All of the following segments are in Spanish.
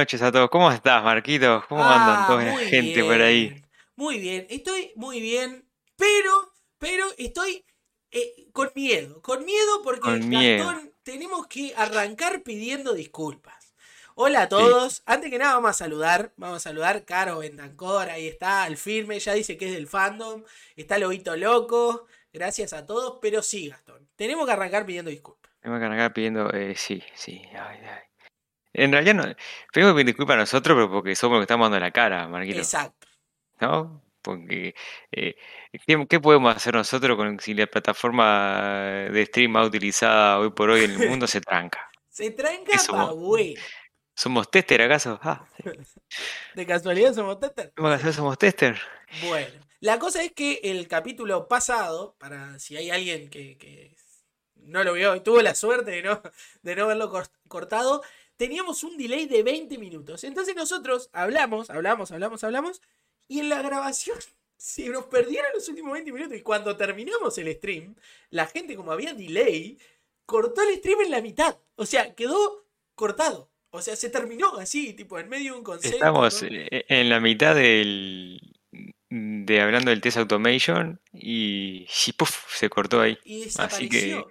noches a todos. ¿Cómo estás, Marquito? ¿Cómo andan Ah, toda la gente por ahí? Muy bien, estoy muy bien, pero, pero estoy eh, con miedo, con miedo porque Con miedo. Gastón, tenemos que arrancar pidiendo disculpas. Hola a todos, antes que nada vamos a saludar, vamos a saludar Caro Bentancor, ahí está, al firme, ya dice que es del fandom, está Lobito Loco, gracias a todos, pero sí, Gastón, tenemos que arrancar pidiendo disculpas. Tengo que arrancar pidiendo. eh, sí, sí. Ay, ay. En realidad, no. Pedimos disculpas a nosotros, pero porque somos los que estamos dando la cara, Marquito. Exacto. ¿No? Porque. eh, ¿qué, qué podemos hacer nosotros con, si la plataforma de stream más utilizada hoy por hoy en el mundo se tranca? Se tranca pa' bueno. ¿Somos tester acaso? Ah, De casualidad somos tester. ¿cómo que hacer? ¿Somos tester? Bueno, la cosa es que el capítulo pasado, para si hay alguien que, que no lo vio y tuvo la suerte de no, de no verlo cor- cortado, teníamos un delay de 20 minutos. Entonces nosotros hablamos, hablamos, hablamos, hablamos, y en la grabación se nos perdieron los últimos 20 minutos. Y cuando terminamos el stream, la gente, como había delay, cortó el stream en la mitad. O sea, quedó cortado. O sea, se terminó así, tipo, en medio de un concepto. Estamos ¿no? eh, en la mitad del. de hablando del test automation y, y puf, se cortó ahí. y Así que.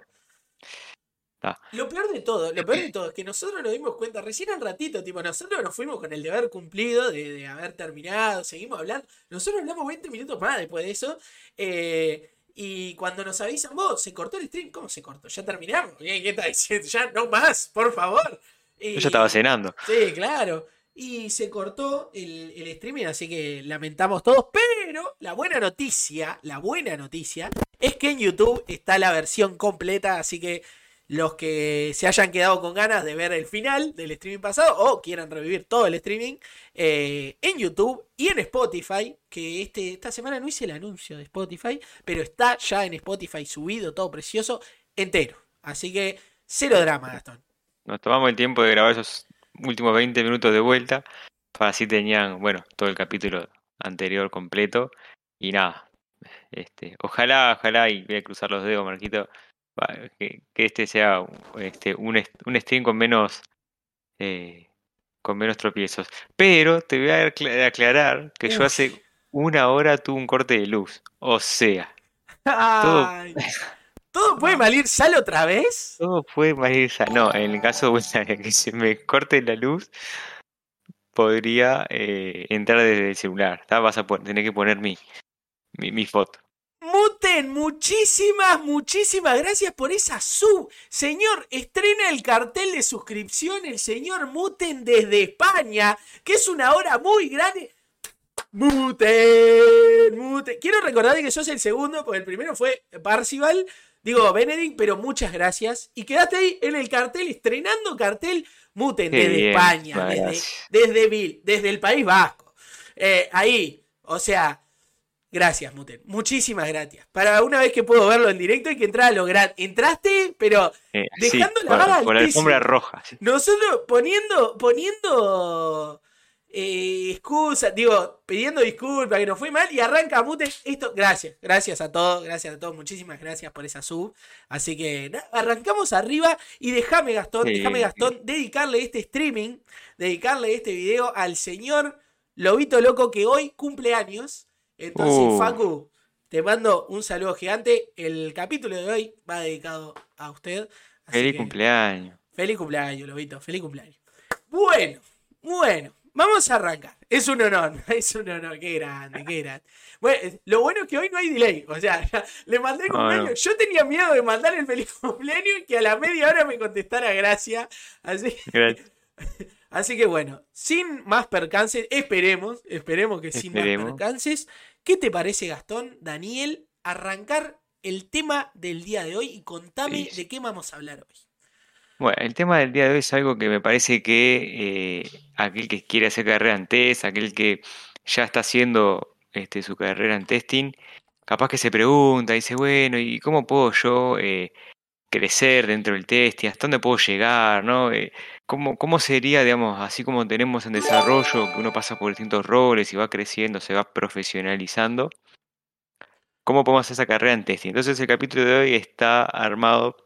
Ta. Lo peor de todo, lo peor de todo es que nosotros nos dimos cuenta recién al ratito, tipo, nosotros nos fuimos con el deber cumplido de, de haber terminado, seguimos hablando, nosotros hablamos 20 minutos más después de eso, eh, y cuando nos avisan, vos, se cortó el stream, ¿cómo se cortó? Ya terminamos, ¿qué, qué está diciendo? Ya no más, por favor. Yo ya estaba Y- cenando. Sí, claro. Y se cortó el, el streaming, así que lamentamos todos. Pero la buena noticia, la buena noticia, es que en YouTube está la versión completa. Así que los que se hayan quedado con ganas de ver el final del streaming pasado o quieran revivir todo el streaming eh, en YouTube y en Spotify, que este, esta semana no hice el anuncio de Spotify, pero está ya en Spotify subido, todo precioso, entero. Así que cero drama, Gastón. Nos tomamos el tiempo de grabar esos últimos 20 minutos de vuelta. Para así tenían, bueno, todo el capítulo anterior completo. Y nada. Este, ojalá, ojalá, y voy a cruzar los dedos, Marquito, que, que este sea este, un, un stream con menos eh, con menos tropiezos. Pero te voy a acla- aclarar que yo hace una hora tuve un corte de luz. O sea, Ay, ¿Todo puede malir sal otra vez? todo puede malir sa- No, en el caso de que se me corte la luz, podría eh, entrar desde el celular. ¿tá? Vas a tener que poner mi, mi, mi foto. Muten, muchísimas, muchísimas gracias por esa sub. Señor, estrena el cartel de suscripción el señor Muten desde España, que es una hora muy grande. Muten, Muten. Quiero recordar que sos el segundo, porque el primero fue Parcival, digo Benedict, pero muchas gracias. Y quedaste ahí en el cartel, estrenando cartel Muten Qué desde bien, España, desde, desde, desde el País Vasco. Eh, ahí, o sea, Gracias, Muten. Muchísimas gracias. Para una vez que puedo verlo en directo hay que entrar a lo grande. Entraste, pero Eh, sí, Dejando la vara por la alfombra roja. sí. nosotros poniendo, poniendo eh, excusas, digo, pidiendo disculpas que nos fue mal y arranca Muten. Esto, gracias, gracias a todos, gracias a todos, muchísimas gracias por esa sub. Así que arrancamos arriba y déjame Gastón, Sí. déjame Gastón dedicarle este streaming, dedicarle este video al señor Lobito Loco que hoy cumple años. Entonces, Uh. Facu, te mando un saludo gigante. El capítulo de hoy va dedicado a usted. Feliz que- cumpleaños. Feliz cumpleaños, Lobito. Feliz cumpleaños. Bueno, bueno. Vamos a arrancar. Es un honor, es un honor. Qué grande, qué grande. Bueno, lo bueno es que hoy no hay delay. O sea, le mandé el cumpleaños. Yo tenía miedo de mandar el feliz cumpleaños y que a la media hora me contestara gracia. Así, Gracias. así que bueno, sin más percances, esperemos, esperemos que sin más percances. ¿Qué te parece, Gastón, Daniel, arrancar el tema del día de hoy y contame Sí. de qué vamos a hablar hoy? Bueno, el tema del día de hoy es algo que me parece que eh, aquel que quiere hacer carrera en test, aquel que ya está haciendo este, su carrera en testing, capaz que se pregunta, dice, bueno, ¿y cómo puedo yo eh, crecer dentro del testing? ¿Hasta dónde puedo llegar? ¿no? Eh, ¿cómo, ¿Cómo sería, digamos, así como tenemos en desarrollo, que uno pasa por distintos roles y va creciendo, se va profesionalizando? ¿Cómo podemos hacer esa carrera en testing? Entonces el capítulo de hoy está armado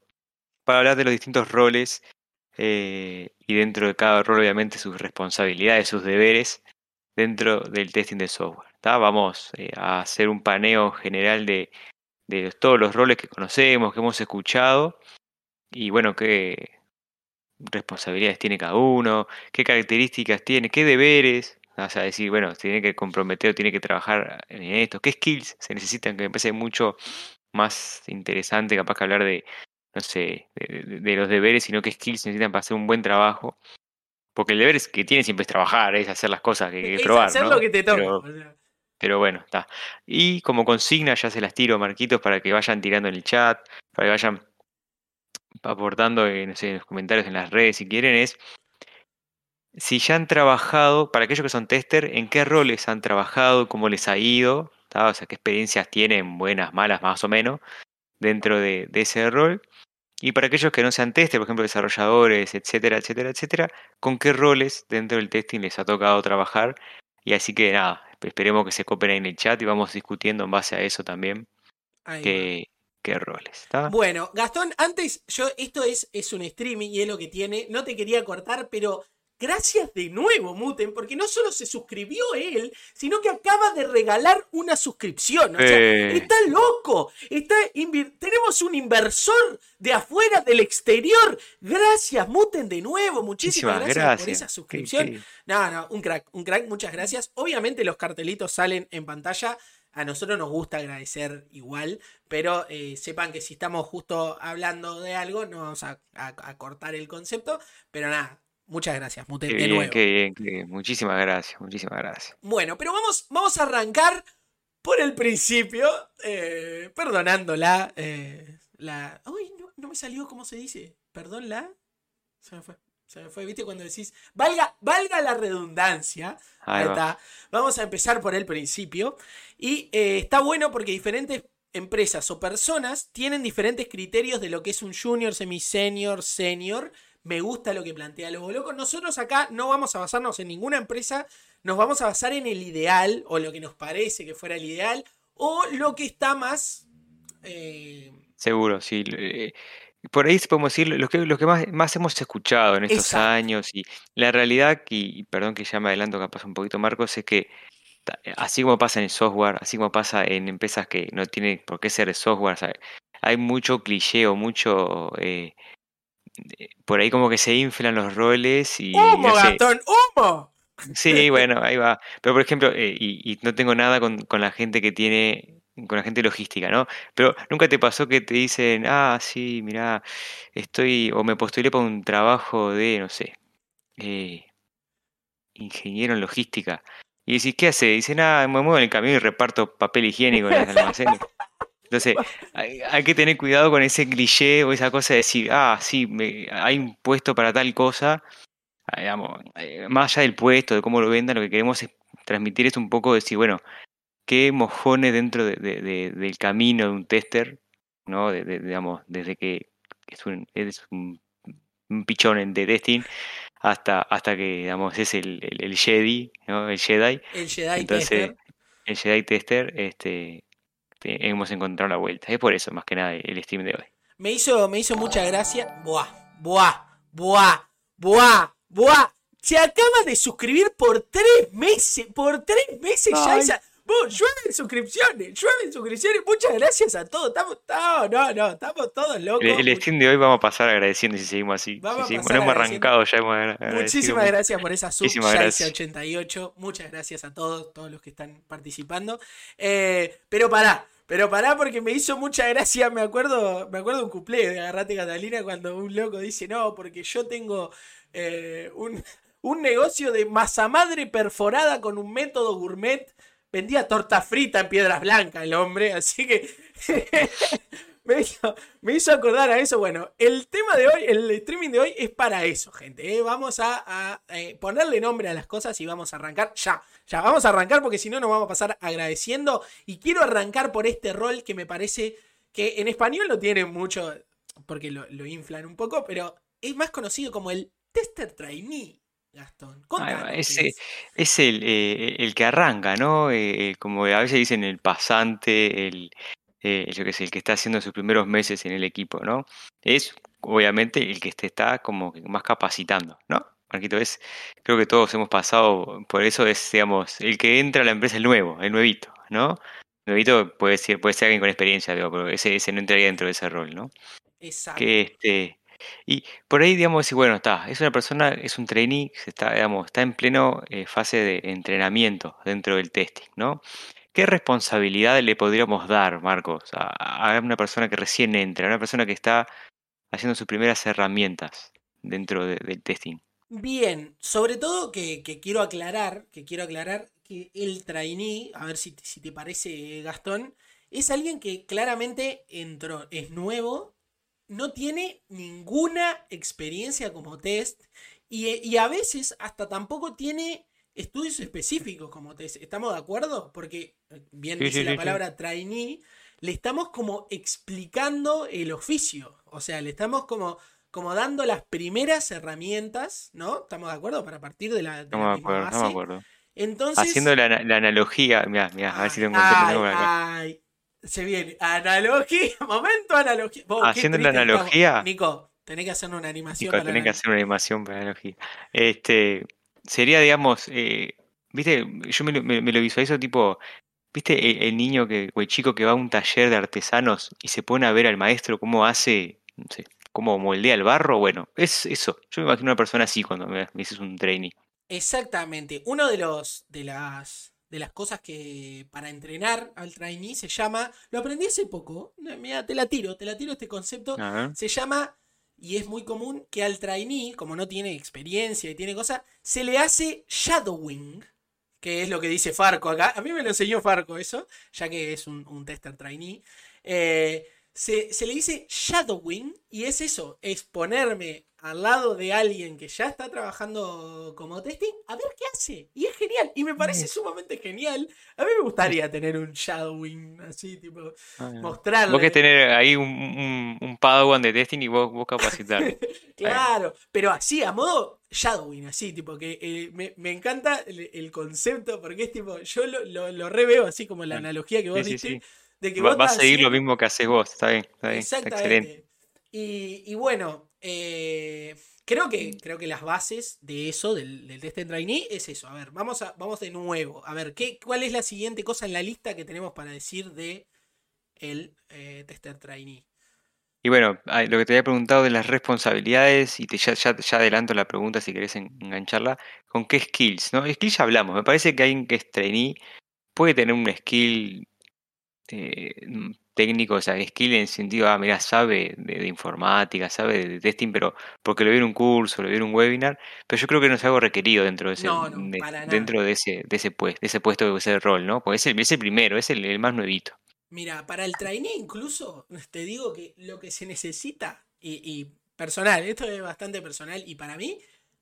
para hablar de los distintos roles eh, y dentro de cada rol obviamente sus responsabilidades, sus deberes dentro del testing de software. Vamos eh, a hacer un paneo general de, de todos los roles que conocemos, que hemos escuchado y bueno, qué responsabilidades tiene cada uno, qué características tiene, qué deberes, o sea, decir, bueno, tiene que comprometer o tiene que trabajar en esto, qué skills se necesitan, que me parece mucho más interesante capaz que hablar de, no sé, de, los deberes, sino qué skills se necesitan para hacer un buen trabajo. Porque el deber que tiene siempre es trabajar, es hacer las cosas que, que es probar. hacer ¿no? lo que te toca. Pero, pero bueno, está. Y como consigna, ya se las tiro, Marquitos, para que vayan tirando en el chat, para que vayan aportando en, los comentarios en las redes si quieren, es si ya han trabajado, para aquellos que son tester, en qué roles han trabajado, cómo les ha ido, o sea, qué experiencias tienen, buenas, malas, más o menos, dentro de, ese rol. Y para aquellos que no sean tester, por ejemplo, desarrolladores, etcétera, etcétera, etcétera, con qué roles dentro del testing les ha tocado trabajar. Y así que nada, esperemos que se copen en el chat y vamos discutiendo en base a eso también. Qué roles. Bueno, Gastón, antes, yo, esto es, es un streaming y es lo que tiene. No te quería cortar, pero gracias de nuevo, Muten, porque no solo se suscribió él, sino que acaba de regalar una suscripción. O sea, está loco. Está tenemos un inversor de afuera, del exterior. Gracias, Muten, de nuevo. Muchísimas, gracias, por esa suscripción. No, no, un crack, un crack, muchas gracias. Obviamente los cartelitos salen en pantalla. A nosotros nos gusta agradecer igual, pero eh, sepan que si estamos justo hablando de algo, no vamos a, cortar el concepto. Pero nada, muchas gracias, Mute, de nuevo. Qué bien, Muchísimas gracias, muchísimas gracias. Bueno, pero vamos, vamos a arrancar por el principio, eh, perdonándola. Eh, la... Uy, no, no me salió cómo se dice. Perdón, la. Se me fue. Se me fue, ¿viste? Cuando decís, valga, valga la redundancia. Ahí, está. Vamos a empezar por el principio. Y eh, está bueno porque diferentes empresas o personas tienen diferentes criterios de lo que es un junior, semi-senior, senior. Me gusta lo que plantea Lobo Loco. Nosotros acá no vamos a basarnos en ninguna empresa, nos vamos a basar en el ideal o lo que nos parece que fuera el ideal o lo que está más... Eh, Seguro, sí. Eh, por ahí podemos decir lo que, lo que más, más hemos escuchado en estos años y la realidad, y perdón que ya me adelanto capaz un poquito Marcos, es que así como pasa en el software, así como pasa en empresas que no tienen por qué ser software, hay mucho cliché o mucho... Eh, por ahí como que se inflan los roles y... ¡Humo, gatón! ¡Humo! Sí, bueno, ahí va. Pero por ejemplo, eh, y, y, no tengo nada con, con la gente que tiene con la gente logística, ¿no? Pero nunca te pasó que te dicen, ah, sí, mira, estoy, o me postulé para un trabajo de, no sé, eh, ingeniero en logística. Y decís, ¿qué hace? Dicen, ah, me muevo en el camino y reparto papel higiénico en los almacenes. Entonces, hay, que tener cuidado con ese cliché o esa cosa de decir, ah, sí, me, hay un puesto para tal cosa. Ah, digamos, eh, más allá del puesto, de cómo lo vendan, lo que queremos es transmitir es un poco decir, bueno, qué mojones dentro de, del camino de un tester, ¿no? digamos, desde que es un, es un, pichón de testing hasta, hasta que digamos es el, el, Jedi, ¿no? El Jedi. El Jedi Entonces, tester. El Jedi tester, este, hemos encontrado la vuelta. Es por eso, más que nada, el stream de hoy. Me hizo, me hizo mucha gracia. Buah, buah, buah, buah, buah. Se acaba de suscribir por tres meses. Por tres meses ya esa. Vos, llueven suscripciones, llueven suscripciones. Muchas gracias a todos. Estamos, no, no, no, estamos todos locos. El, el Steam de hoy vamos a pasar agradeciendo si seguimos así. Vamos si seguimos, no hemos arrancado ya. Hemos Muchísimas gracias por esa sub, ya 88. Muchas gracias a todos, todos los que están participando. Eh, pero pará, pero pará porque me hizo mucha gracia, me acuerdo, me acuerdo un cuplé de Agarrate Catalina cuando un loco dice, no, porque yo tengo eh, un, un negocio de masa madre perforada con un método gourmet. Vendía torta frita en Piedras Blancas el hombre, así que me, hizo, acordar a eso. Bueno, el tema de hoy, el streaming de hoy es para eso, gente. ¿eh? Vamos a, eh, ponerle nombre a las cosas y vamos a arrancar ya. Ya, vamos a arrancar porque si no nos vamos a pasar agradeciendo. Y quiero arrancar por este rol que me parece que en español no tiene mucho, porque lo, lo inflan un poco, pero es más conocido como el tester trainee. Gastón. ese es, el, eh, el, que arranca, ¿no? Eh, como a veces dicen el pasante, el, yo que sé, el que está haciendo sus primeros meses en el equipo, ¿no? Es obviamente el que te está como más capacitando, ¿no? Marquito, es, creo que todos hemos pasado por eso, es, digamos, el que entra a la empresa es el nuevo, el nuevito, ¿no? El nuevito puede ser, puede ser alguien con experiencia, digo, pero ese, ese no entraría dentro de ese rol, ¿no? Exacto. Que este, y por ahí, digamos, bueno, está, es una persona, es un trainee está, digamos, está en pleno eh, fase de entrenamiento dentro del testing, ¿no? ¿Qué responsabilidad le podríamos dar, Marcos, a, una persona que recién entra, a una persona que está haciendo sus primeras herramientas dentro de- del testing? Bien, sobre todo que, quiero aclarar, que quiero aclarar que el trainee, a ver si, te- parece, Gastón, es alguien que claramente entró, es nuevo, no tiene ninguna experiencia como test y a veces hasta tampoco tiene estudios específicos como test. ¿Estamos de acuerdo? Porque, eh, bien Sí, dice sí, la sí, palabra trainee, le estamos como explicando el oficio, o sea, le estamos como como dando las primeras herramientas, ¿no? ¿Estamos de acuerdo? Para partir de la, de la acuerdo, base. acuerdo. Entonces. Haciendo la, la analogía, mira, mira, a ver si tengo encuentro, ay, tengo por acá. ay. Se viene. Analogía. Momento analogía. Vos, Haciendo la estamos. analogía. Nico, tenés que hacer una animación Nico, para tenés la- que hacer una animación para analogía. Este, sería, digamos, eh, viste, yo me, lo- me- me lo visualizo tipo, viste, el, el niño que, o el chico que va a un taller de artesanos y se pone a ver al maestro cómo hace, no sé, cómo moldea el barro. Bueno, es eso. Yo me imagino una persona así cuando me, me dices un trainee. Exactamente. Uno de los de las de las cosas que para entrenar al trainee se llama, lo aprendí hace poco, mira, te la tiro, te la tiro este concepto, se llama y es muy común que al trainee, como no tiene experiencia y tiene cosas, se le hace shadowing, que es lo que dice Farco acá. A mí me lo enseñó Farco eso, ya que es un, un tester trainee. Eh, se, se le dice shadowing y es eso, es ponerme al lado de alguien que ya está trabajando como testing a ver qué hace. Y es genial, y me parece sumamente genial. A mí me gustaría tener un shadowing así, tipo, Ah, Vos mostrarle. querés tener ahí un, un, un padawan de testing y vos, vos capacitar. Claro, pero así, a modo shadowing, así, tipo que eh, me, me encanta el, el concepto, porque es tipo, yo lo, lo, lo reveo así como la analogía que vos sí, sí, sí. De que Va, vos va a seguir lo mismo que haces vos, está bien, está bien, está excelente. Exactamente. Y, y bueno, eh, creo que creo que las bases de eso, del, del test en trainee, es eso. A ver, vamos a, vamos de nuevo. A ver, ¿qué, ¿cuál es la siguiente cosa en la lista que tenemos para decir de el eh, tester trainee? Y bueno, ah, lo que te había preguntado de las responsabilidades, y te, ya, ya, ya adelanto la pregunta si querés en- engancharla, ¿con qué skills? ¿no? Skills ya hablamos, me parece que alguien que es trainee puede tener un skill eh, mm, técnico, o sea, skill en el sentido, ah, mira, sabe de, de informática, sabe de testing, pero porque lo vio en un curso, lo vio en un webinar, pero yo creo que no es algo requerido dentro de ese, No, no, de- para nada. dentro de ese, de ese puesto, de ese puesto, de ese rol, ¿no? Porque es el, es el primero, es el, el más nuevito. Mira, para el trainee incluso te digo que lo que se necesita, y, y personal, esto es bastante personal, y para mí,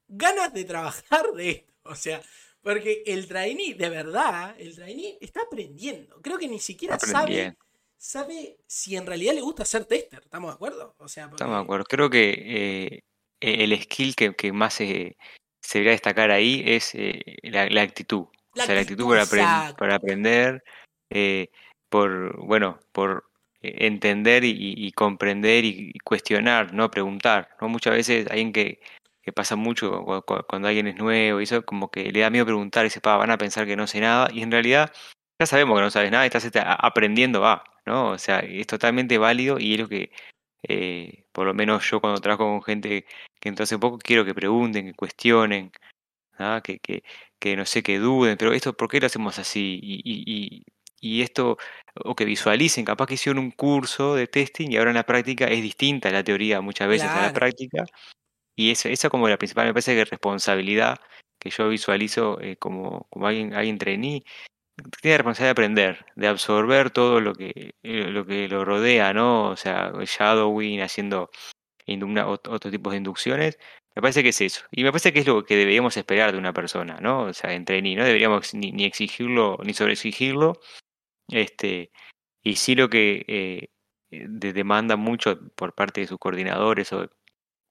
ganas de trabajar de esto. O sea, porque el trainee, de verdad, el trainee está aprendiendo. Creo que ni siquiera sabe, sabe si en realidad le gusta ser tester. ¿Estamos de acuerdo? O sea, Estamos de acuerdo. Creo que eh, e- el skill que, que más se, se debería destacar ahí es eh, la, la actitud. La o sea, la actitud, actitud para, apren- exacto. para aprender, eh, por, bueno, por eh, entender y, y- y comprender y, y cuestionar, no preguntar. ¿no? Muchas veces alguien que, que pasa mucho cu- cu- cuando alguien es nuevo y eso, como que le da miedo preguntar y pa, van a pensar que no sé nada. Y en realidad ya sabemos que no sabes nada y estás este, aprendiendo, va, ¿no? O sea, es totalmente válido y es lo que, eh, por lo menos yo cuando trabajo con gente que entró hace poco, quiero que pregunten, que cuestionen, ¿ah? que, que, que no sé, que duden, pero esto, ¿por qué lo hacemos así? Y, y, y, y esto, o que visualicen, capaz que hicieron un curso de testing y ahora en la práctica es distinta la teoría muchas veces a la práctica. Y eso, esa como la principal, me parece que responsabilidad que yo visualizo eh, como, como alguien, alguien trainee, tiene la responsabilidad de aprender, de absorber todo lo que, eh, lo que lo rodea, ¿no? O sea, shadowing, haciendo una- ot- otro tipo de inducciones. Me parece que es eso. Y me parece que es lo que deberíamos esperar de una persona, ¿no? O sea, en trainee, no deberíamos ni, exigirlo ni sobreexigirlo. Este, y sí lo que eh, de- demanda mucho por parte de sus coordinadores o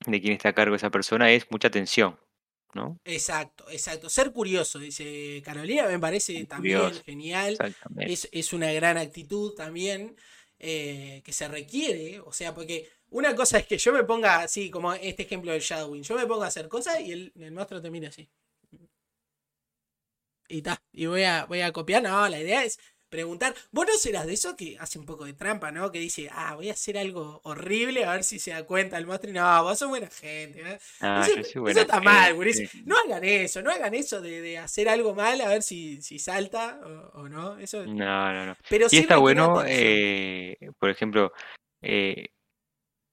de quien está a cargo esa persona es mucha atención, ¿no? Exacto, exacto. Ser curioso, dice Carolina, me parece también Curioso. genial. Es, es una gran actitud también. eh, que se requiere, o sea, porque una cosa es que yo me ponga así, como este ejemplo del Shadowing, yo me pongo a hacer cosas y el, el monstruo termina así. Y está, y voy a, voy a copiar, no, la idea es preguntar. Vos no serás de eso que hace un poco de trampa, ¿no? Que dice, ah, voy a hacer algo horrible a ver si se da cuenta el monstruo. No, vos sos buena gente. ¿no? Ah, eso, yo está mal, guris. No hagan eso, no hagan eso de, de hacer algo mal a ver si, si salta o, o no. Eso, No, no, no. pero Y sí está bueno, eh, por ejemplo, eh,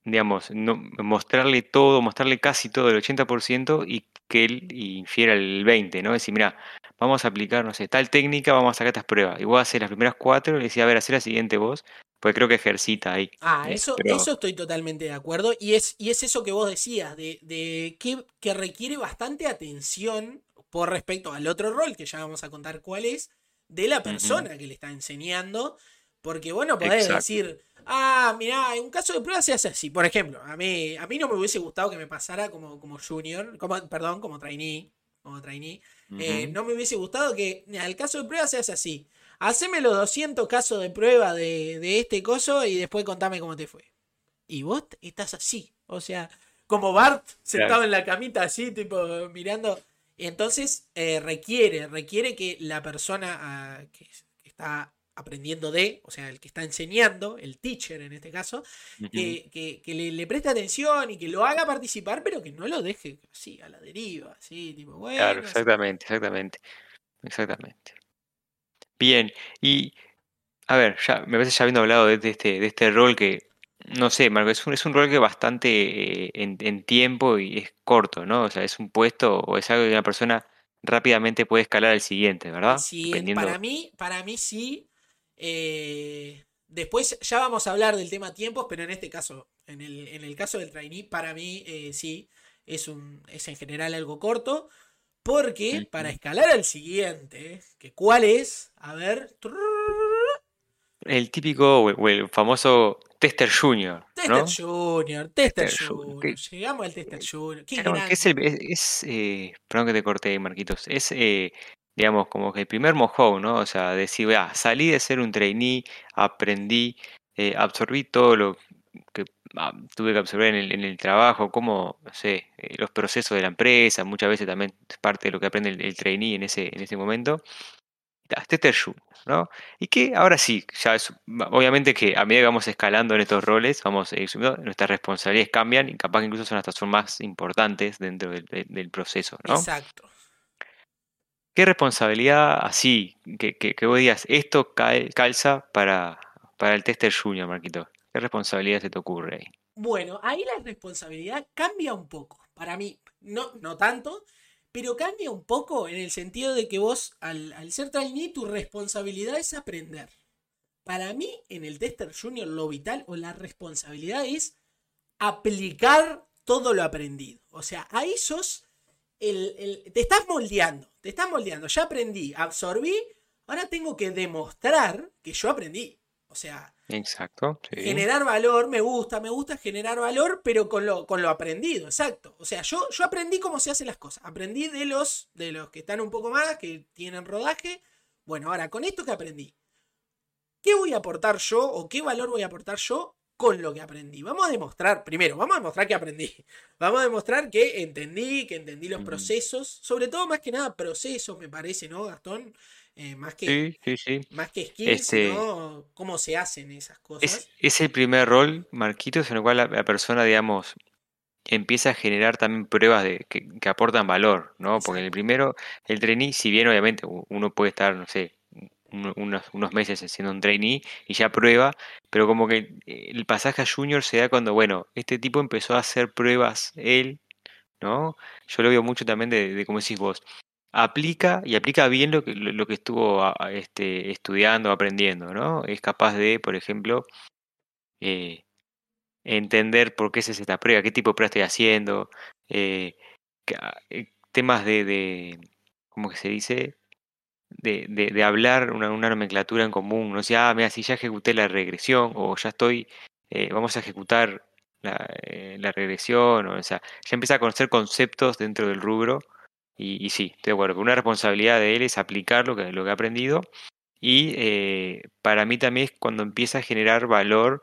digamos, no, mostrarle todo, mostrarle casi todo el 80% y que él infiera el 20%, ¿no? Decir, mira, vamos a aplicar, no sé, tal técnica, vamos a sacar estas pruebas. Y vos haces las primeras cuatro y le decís, a ver, hacer la siguiente vos, porque creo que ejercita ahí. Ah, eh, eso, pero eso estoy totalmente de acuerdo. Y es, y es eso que vos decías, de, de que, que requiere bastante atención por respecto al otro rol, que ya vamos a contar cuál es, de la persona que le está enseñando. Porque vos no podés exacto. decir, ah, mirá, en un caso de prueba se hace así. Por ejemplo, a mí, a mí no me hubiese gustado que me pasara como, como junior, como, perdón, como trainee, como trainee. Eh, no me hubiese gustado que al caso de prueba se hace así. Haceme los 200 casos de prueba de, de este coso y después contame cómo te fue. Y vos estás así. O sea, como Bart sentado Claro. en la camita así, tipo mirando. Entonces eh, requiere, requiere que la persona ah, que, que está aprendiendo de, o sea, el que está enseñando, el teacher en este caso, que, que- que le, le preste atención y que lo haga participar, pero que no lo deje así, a la deriva, así, tipo, Claro, bueno, así. exactamente, exactamente, exactamente. Bien, y a ver, ya me parece ya habiendo hablado de, de este, de este rol que, no sé, Marco, es un, es un rol que bastante eh, en, en tiempo y es corto, ¿no? O sea, es un puesto o es algo que una persona rápidamente puede escalar al siguiente, ¿verdad? sí, para mí, para mí sí. Eh, después ya vamos a hablar del tema tiempos, pero en este caso, en el, en el caso del trainee, para mí eh, sí, es, un, es en general algo corto. Porque para escalar al siguiente, que cuál es, a ver, El típico o el, famoso Tester Junior, Tester ¿no? Junior, Tester Tester Junior. Junior, que- llegamos al Tester Junior, qué Claro, que es el, grande. es, es, eh, perdón que te corté, Marquitos, es, eh, digamos, como que el primer mojón, ¿no? O sea, decir, ah, salí de ser un trainee, aprendí, eh, absorbí todo lo que ah, tuve que absorber en el, en el trabajo, como, no sé, eh, los procesos de la empresa, muchas veces también es parte de lo que aprende el, trainee en ese, en ese momento. Ya, Tester Junior, ¿no? Y que ahora sí, ya es, obviamente que a medida que vamos escalando en estos roles, vamos eh, nuestras responsabilidades cambian y capaz que incluso son hasta son más importantes dentro del proceso, ¿no? Exacto. ¿Qué responsabilidad así, que, que, vos digas, esto cal- calza para, para el tester junior, Marquito? ¿Qué responsabilidad se te ocurre ahí? Bueno, ahí la responsabilidad cambia un poco. Para mí, no, no tanto, pero cambia un poco en el sentido de que vos, al, al ser trainee, tu responsabilidad es aprender. Para mí, en el tester junior, lo vital o la responsabilidad es aplicar todo lo aprendido. O sea, ahí sos el, el- te estás moldeando, te estás moldeando. Ya aprendí, absorbí, ahora tengo que demostrar que yo aprendí. O sea, Exacto, sí. generar valor, me gusta, me gusta generar valor, pero con lo, con lo aprendido, exacto. O sea, yo, yo aprendí cómo se hacen las cosas. Aprendí de los, de los que están un poco más, que tienen rodaje. Bueno, ahora, con esto que aprendí, ¿qué voy a aportar yo o qué valor voy a aportar yo con lo que aprendí? Vamos a demostrar, primero, vamos a demostrar que aprendí. Vamos a demostrar que entendí, que entendí los procesos, sobre todo más que nada procesos, me parece, ¿no, Gastón? Eh, más que, Sí, sí, sí. más que skills, Este, sino cómo se hacen esas cosas. es, es el primer rol, Marquitos, en el cual la, la persona, digamos, empieza a generar también pruebas de, que, que aportan valor, ¿no? Porque en el primero, el trainee, si bien obviamente uno puede estar, no sé, unos, unos meses siendo un trainee y ya prueba, pero como que eh, el pasaje a junior se da cuando, bueno, este tipo empezó a hacer pruebas él, ¿no? Yo lo veo mucho también de, de como decís vos, aplica y aplica bien lo que, lo, que estuvo este, estudiando, aprendiendo, ¿no? Es capaz de, por ejemplo, eh, entender por qué se hace esta prueba, qué tipo de prueba estoy haciendo, eh, temas de, de, ¿cómo que se dice? De, de, de hablar una, una nomenclatura en común, no sé, ah, mira, si ya ejecuté la regresión o ya estoy, eh, vamos a ejecutar la, eh, la regresión, o, sea, ya empieza a conocer conceptos dentro del rubro y, y sí, estoy de acuerdo, que una responsabilidad de él es aplicar lo que, lo que ha aprendido Y eh, para mí también es cuando empieza a generar valor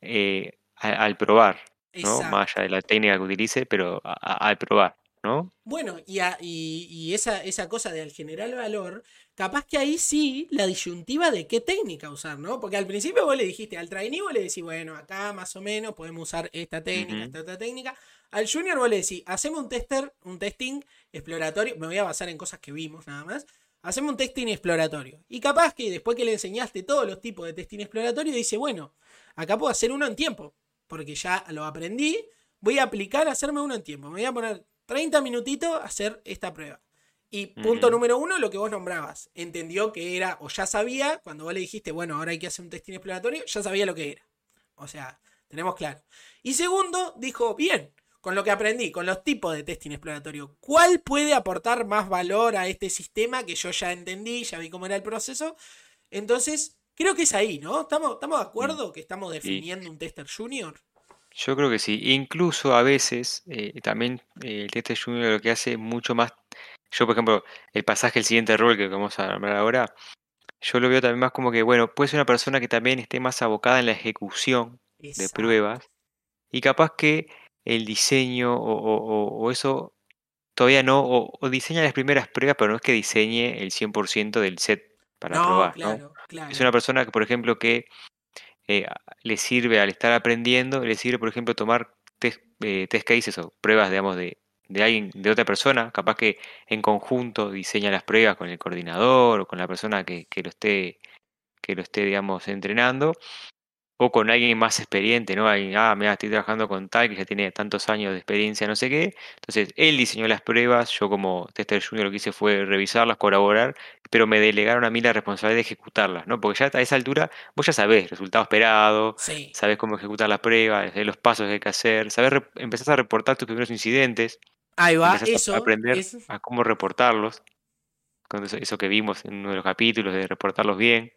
eh, al probar, ¿no? Más allá de la técnica que utilice, pero al probar, ¿no? Bueno, y, y, esa, esa cosa de al generar valor, capaz que ahí sí la disyuntiva de qué técnica usar, ¿no? Porque al principio vos le dijiste, al trainee vos le decís, bueno, acá más o menos podemos usar esta técnica, esta otra técnica. Al junior vos le decís, hacemos un tester, un testing exploratorio, me voy a basar en cosas que vimos nada más. Hacemos un testing exploratorio. Y capaz que después que le enseñaste todos los tipos de testing exploratorio, dice, bueno, acá puedo hacer uno en tiempo, porque ya lo aprendí, voy a aplicar a hacerme uno en tiempo. Me voy a poner 30 minutitos a hacer esta prueba. Y punto número uno, lo que vos nombrabas. Entendió que era, o ya sabía, cuando vos le dijiste, bueno, ahora hay que hacer un testing exploratorio, ya sabía lo que era. O sea, tenemos claro. Y segundo, dijo, bien, con lo que aprendí, con los tipos de testing exploratorio, ¿cuál puede aportar más valor a este sistema que yo ya entendí, ya vi cómo era el proceso? Entonces, creo que es ahí, ¿no? ¿Estamos, estamos de acuerdo que estamos definiendo un tester junior? Yo creo que sí. Incluso a veces eh, también eh, el tester junior lo que hace mucho más. Yo, por ejemplo, el pasaje, el siguiente rol que vamos a hablar ahora, yo lo veo también más como que, bueno, puede ser una persona que también esté más abocada en la ejecución de pruebas y capaz que el diseño o, eso todavía no, o, diseña las primeras pruebas, pero no es que diseñe el 100% del set para probar. ¿no? Es una persona que, por ejemplo, que eh, le sirve al estar aprendiendo, le sirve, por ejemplo, tomar test, eh, test cases o pruebas, digamos, de, de alguien, de otra persona, capaz que en conjunto diseña las pruebas con el coordinador o con la persona que, que lo esté que lo esté, digamos, entrenando, o con alguien más experiente, ¿no? Alguien, ah, mira, estoy trabajando con tal que ya tiene tantos años de experiencia, no sé qué. Entonces, él diseñó las pruebas, yo como tester junior lo que hice fue revisarlas, colaborar, pero me delegaron a mí la responsabilidad de ejecutarlas, ¿no? Porque ya a esa altura vos ya sabés, resultado esperado, sabés cómo ejecutar la prueba, los pasos que hay que hacer, sabés, empezás a reportar tus primeros incidentes. Ahí va, eso. A aprender a cómo reportarlos. Eso que vimos en uno de los capítulos, de reportarlos bien.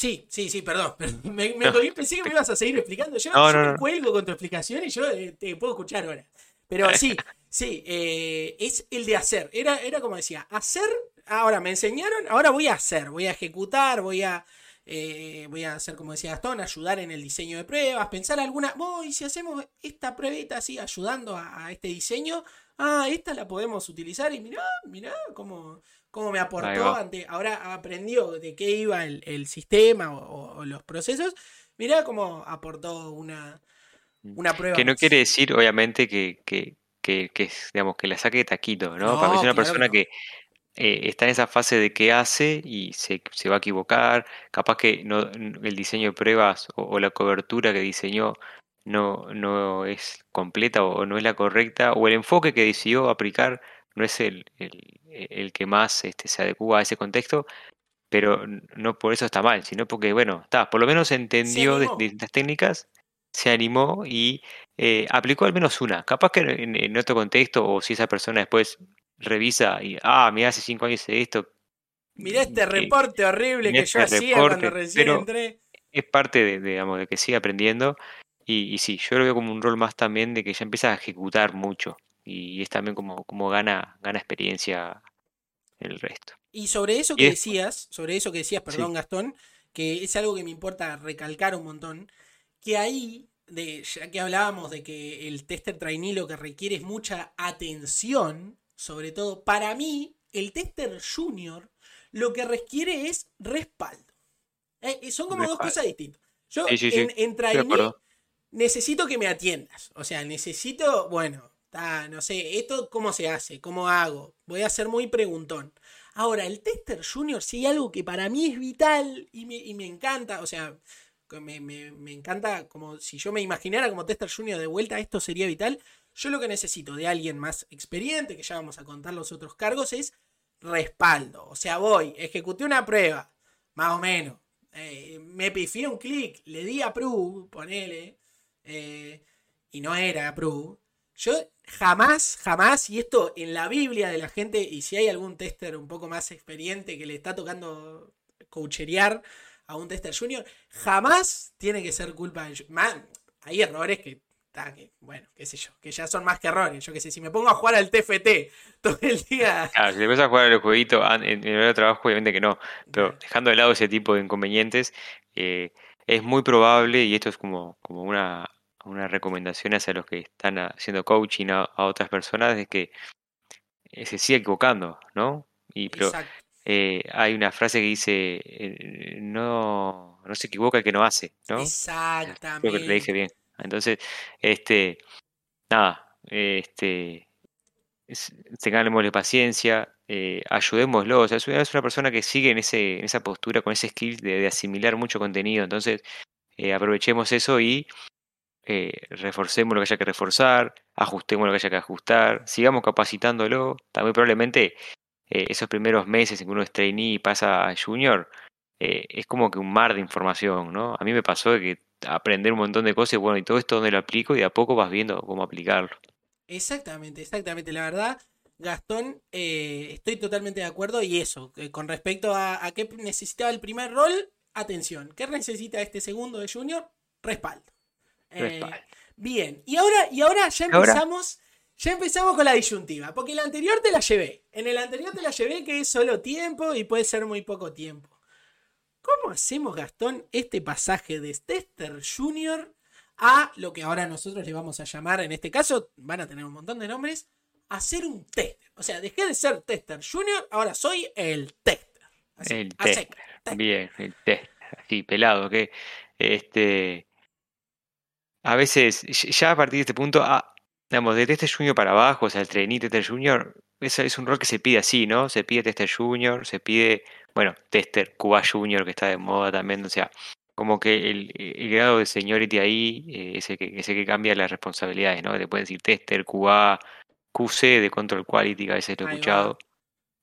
Sí, sí, sí, perdón. me, me pensé que me ibas a seguir explicando. Yo, no, me cuelgo con tu explicación y yo eh, te puedo escuchar ahora. Pero sí, sí, eh, es el de hacer. Era, era como decía, hacer, ahora me enseñaron, ahora voy a hacer, voy a ejecutar, voy a, eh, voy a hacer, como decía Gastón, ayudar en el diseño de pruebas, pensar alguna, voy, si hacemos esta pruebita así, ayudando a, este diseño, ah, esta la podemos utilizar y mirá, mirá cómo cómo me aportó ante, ahora aprendió de qué iba el, sistema o, los procesos, mirá cómo aportó una, mm. una prueba. Que no quiere decir, obviamente, que, que, que, digamos, que la saque de taquito, ¿no? Para mí es una persona que eh, está en esa fase de qué hace y se, se, va a equivocar, capaz que no, el diseño de pruebas o, la cobertura que diseñó no, no es completa o no es la correcta, o el enfoque que decidió aplicar no es el, el, que más este, se adecua a ese contexto, pero no por eso está mal, sino porque, bueno, está, por lo menos entendió distintas técnicas, se animó y eh, aplicó al menos una. Capaz que en, otro contexto, o si esa persona después revisa y, ah, mira, hace cinco años hice esto. Mirá este reporte horrible que yo este hacía cuando recién entré. Es parte de, digamos, de que sigue aprendiendo. Y, y sí, yo lo veo como un rol más también de que ya empieza a ejecutar mucho y es también como, como gana, gana experiencia el resto. Y sobre eso que decías, sobre eso que decías, perdón Gastón, que es algo que me importa recalcar un montón, que ahí, de, ya que hablábamos de que el tester trainee lo que requiere es mucha atención, sobre todo para mí, el tester junior lo que requiere es respaldo. Eh, son como dos cosas distintas. Yo en, en trainee necesito que me atiendas. O sea, necesito, bueno, no sé, esto cómo se hace, cómo hago. Voy a ser muy preguntón. Ahora, el tester junior, hay algo que para mí es vital y me, encanta, o sea, me, me, encanta como si yo me imaginara como tester junior de vuelta, esto sería vital. Yo lo que necesito de alguien más experiente, que ya vamos a contar los otros cargos, es respaldo. O sea, voy, ejecuté una prueba, más o menos. Eh, me pifié un clic, le di approve, ponele, eh, y no era approve. Yo jamás, jamás, y esto en la Biblia de la gente, y si hay algún tester un poco más experiente que le está tocando coacherear a un tester junior, jamás tiene que ser culpa de... Man, hay errores que bueno, qué sé yo, que ya son más que errores. Yo qué sé, si me pongo a jugar al TFT todo el día. Claro, si te pones a jugar al jueguito en el trabajo, obviamente que no. Pero dejando de lado ese tipo de inconvenientes, eh, es muy probable, y esto es como, como una, una recomendación hacia los que están haciendo coaching a, otras personas, es que eh, se siga equivocando, ¿no? Y, pero eh, hay una frase que dice, no, no se equivoca el que no hace, ¿no? Exactamente. Creo que le dije bien. Entonces, este, nada, este, tengámosle paciencia, eh, ayudémoslo. O sea, es una persona que sigue en, ese, en esa postura, con ese skill de, asimilar mucho contenido. Entonces, eh, aprovechemos eso y eh, reforcemos lo que haya que reforzar, ajustemos lo que haya que ajustar, sigamos capacitándolo. También probablemente eh, esos primeros meses en que uno es trainee y pasa a junior, es como que un mar de información, ¿no? A mí me pasó de que aprender un montón de cosas, bueno, y todo esto donde lo aplico y de a poco vas viendo cómo aplicarlo. Exactamente, exactamente. La verdad, Gastón, eh, estoy totalmente de acuerdo y eso, eh, con respecto a, qué necesitaba el primer rol, atención, ¿qué necesita este segundo de Junior? Respaldo. Eh, bien, y ahora, y ahora ya empezamos... Ya empezamos con la disyuntiva, porque la anterior te la llevé. En el anterior te la llevé que es solo tiempo y puede ser muy poco tiempo. ¿Cómo hacemos, Gastón, este pasaje de Tester Junior a lo que ahora nosotros le vamos a llamar, en este caso, van a tener un montón de nombres, a ser un tester? O sea, dejé de ser Tester Junior, ahora soy el tester. el tester. Bien, el tester. Así, pelado, que este. A veces, ya a partir de este punto, ah, digamos, de Tester Junior para abajo, o sea, el trainee Tester Junior, ese es un rol que se pide así, ¿no? Se pide Tester Junior, se pide bueno, Tester, Cuba Junior, que está de moda también, o sea, como que el, grado de seniority ahí eh, es, el que, es que cambia las responsabilidades, ¿no? Te pueden decir Tester, QA, QC de Control Quality, que a veces lo he escuchado.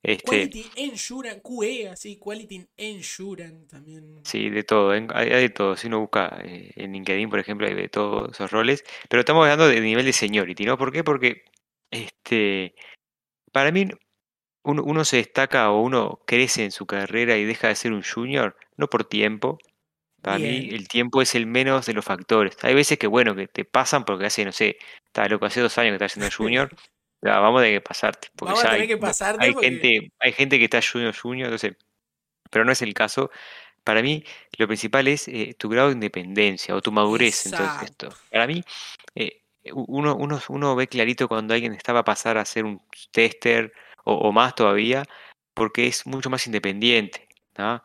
Este, quality Insurance, QE, así, Quality Insurance también. Sí, de todo, hay, de todo. Si uno busca eh, en LinkedIn, por ejemplo, hay de todos esos roles. Pero estamos hablando de nivel de seniority, ¿no? ¿Por qué? Porque este, para mí uno, se destaca o uno crece en su carrera y deja de ser un junior, no por tiempo. Para mí el tiempo es el menos de los factores. Hay veces que, bueno, que te pasan porque hace, no sé, está loco, hace dos años que estás haciendo junior. vamos a tener que pasarte. Porque vamos a tener que pasarte hay, gente, hay gente que está junior, junior, entonces, pero no es el caso. Para mí, lo principal es eh, tu grado de independencia o tu madurez en todo esto. Para mí, eh, uno, uno, uno ve clarito cuando alguien estaba a pasar a ser un tester o, más todavía, porque es mucho más independiente. Ya,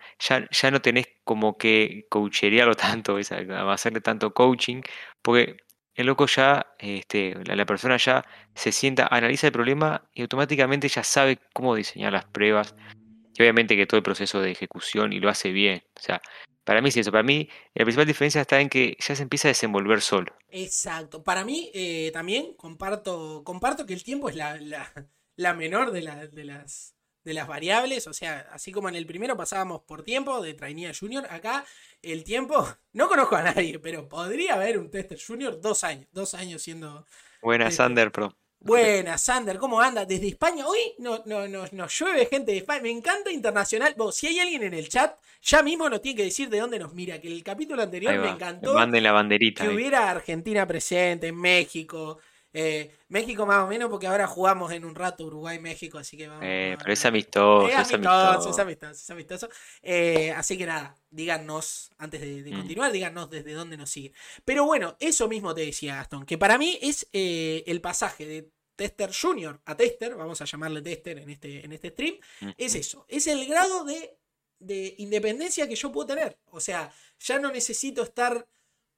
ya no tenés como que coacherearlo tanto, hacerle tanto coaching, porque el loco ya, este, la, persona ya se sienta, analiza el problema y automáticamente ya sabe cómo diseñar las pruebas. Y obviamente que todo el proceso de ejecución y lo hace bien. O sea, para mí es eso. Para mí, la principal diferencia está en que ya se empieza a desenvolver solo. Exacto. Para mí, eh, también comparto, comparto que el tiempo es la, la menor de, de, las, de las variables. O sea, así como en el primero pasábamos por tiempo de trainee junior, acá el tiempo, no conozco a nadie, pero podría haber un tester junior dos años, dos años siendo... Buena Sander Pro. Buena, Sander, ¿cómo anda? Desde España, hoy no, no, no, nos llueve gente de España. Me encanta internacional. si hay alguien en el chat, ya mismo nos tiene que decir de dónde nos mira. Que el capítulo anterior me encantó. Manden la banderita. Que hubiera Argentina presente, México, eh, México más o menos porque ahora jugamos en un rato Uruguay-México, así que vamos. Eh, pero es amistoso. Es amistoso, es amistoso, es amistoso. Eh, así que nada, díganos, antes de, mm. continuar, díganos desde dónde nos siguen. Pero bueno, eso mismo te decía Gastón, que para mí es el pasaje de Tester Junior a Tester, vamos a llamarle Tester en este, en este stream, es eso, es el grado de, de independencia que yo puedo tener. O sea, ya no necesito estar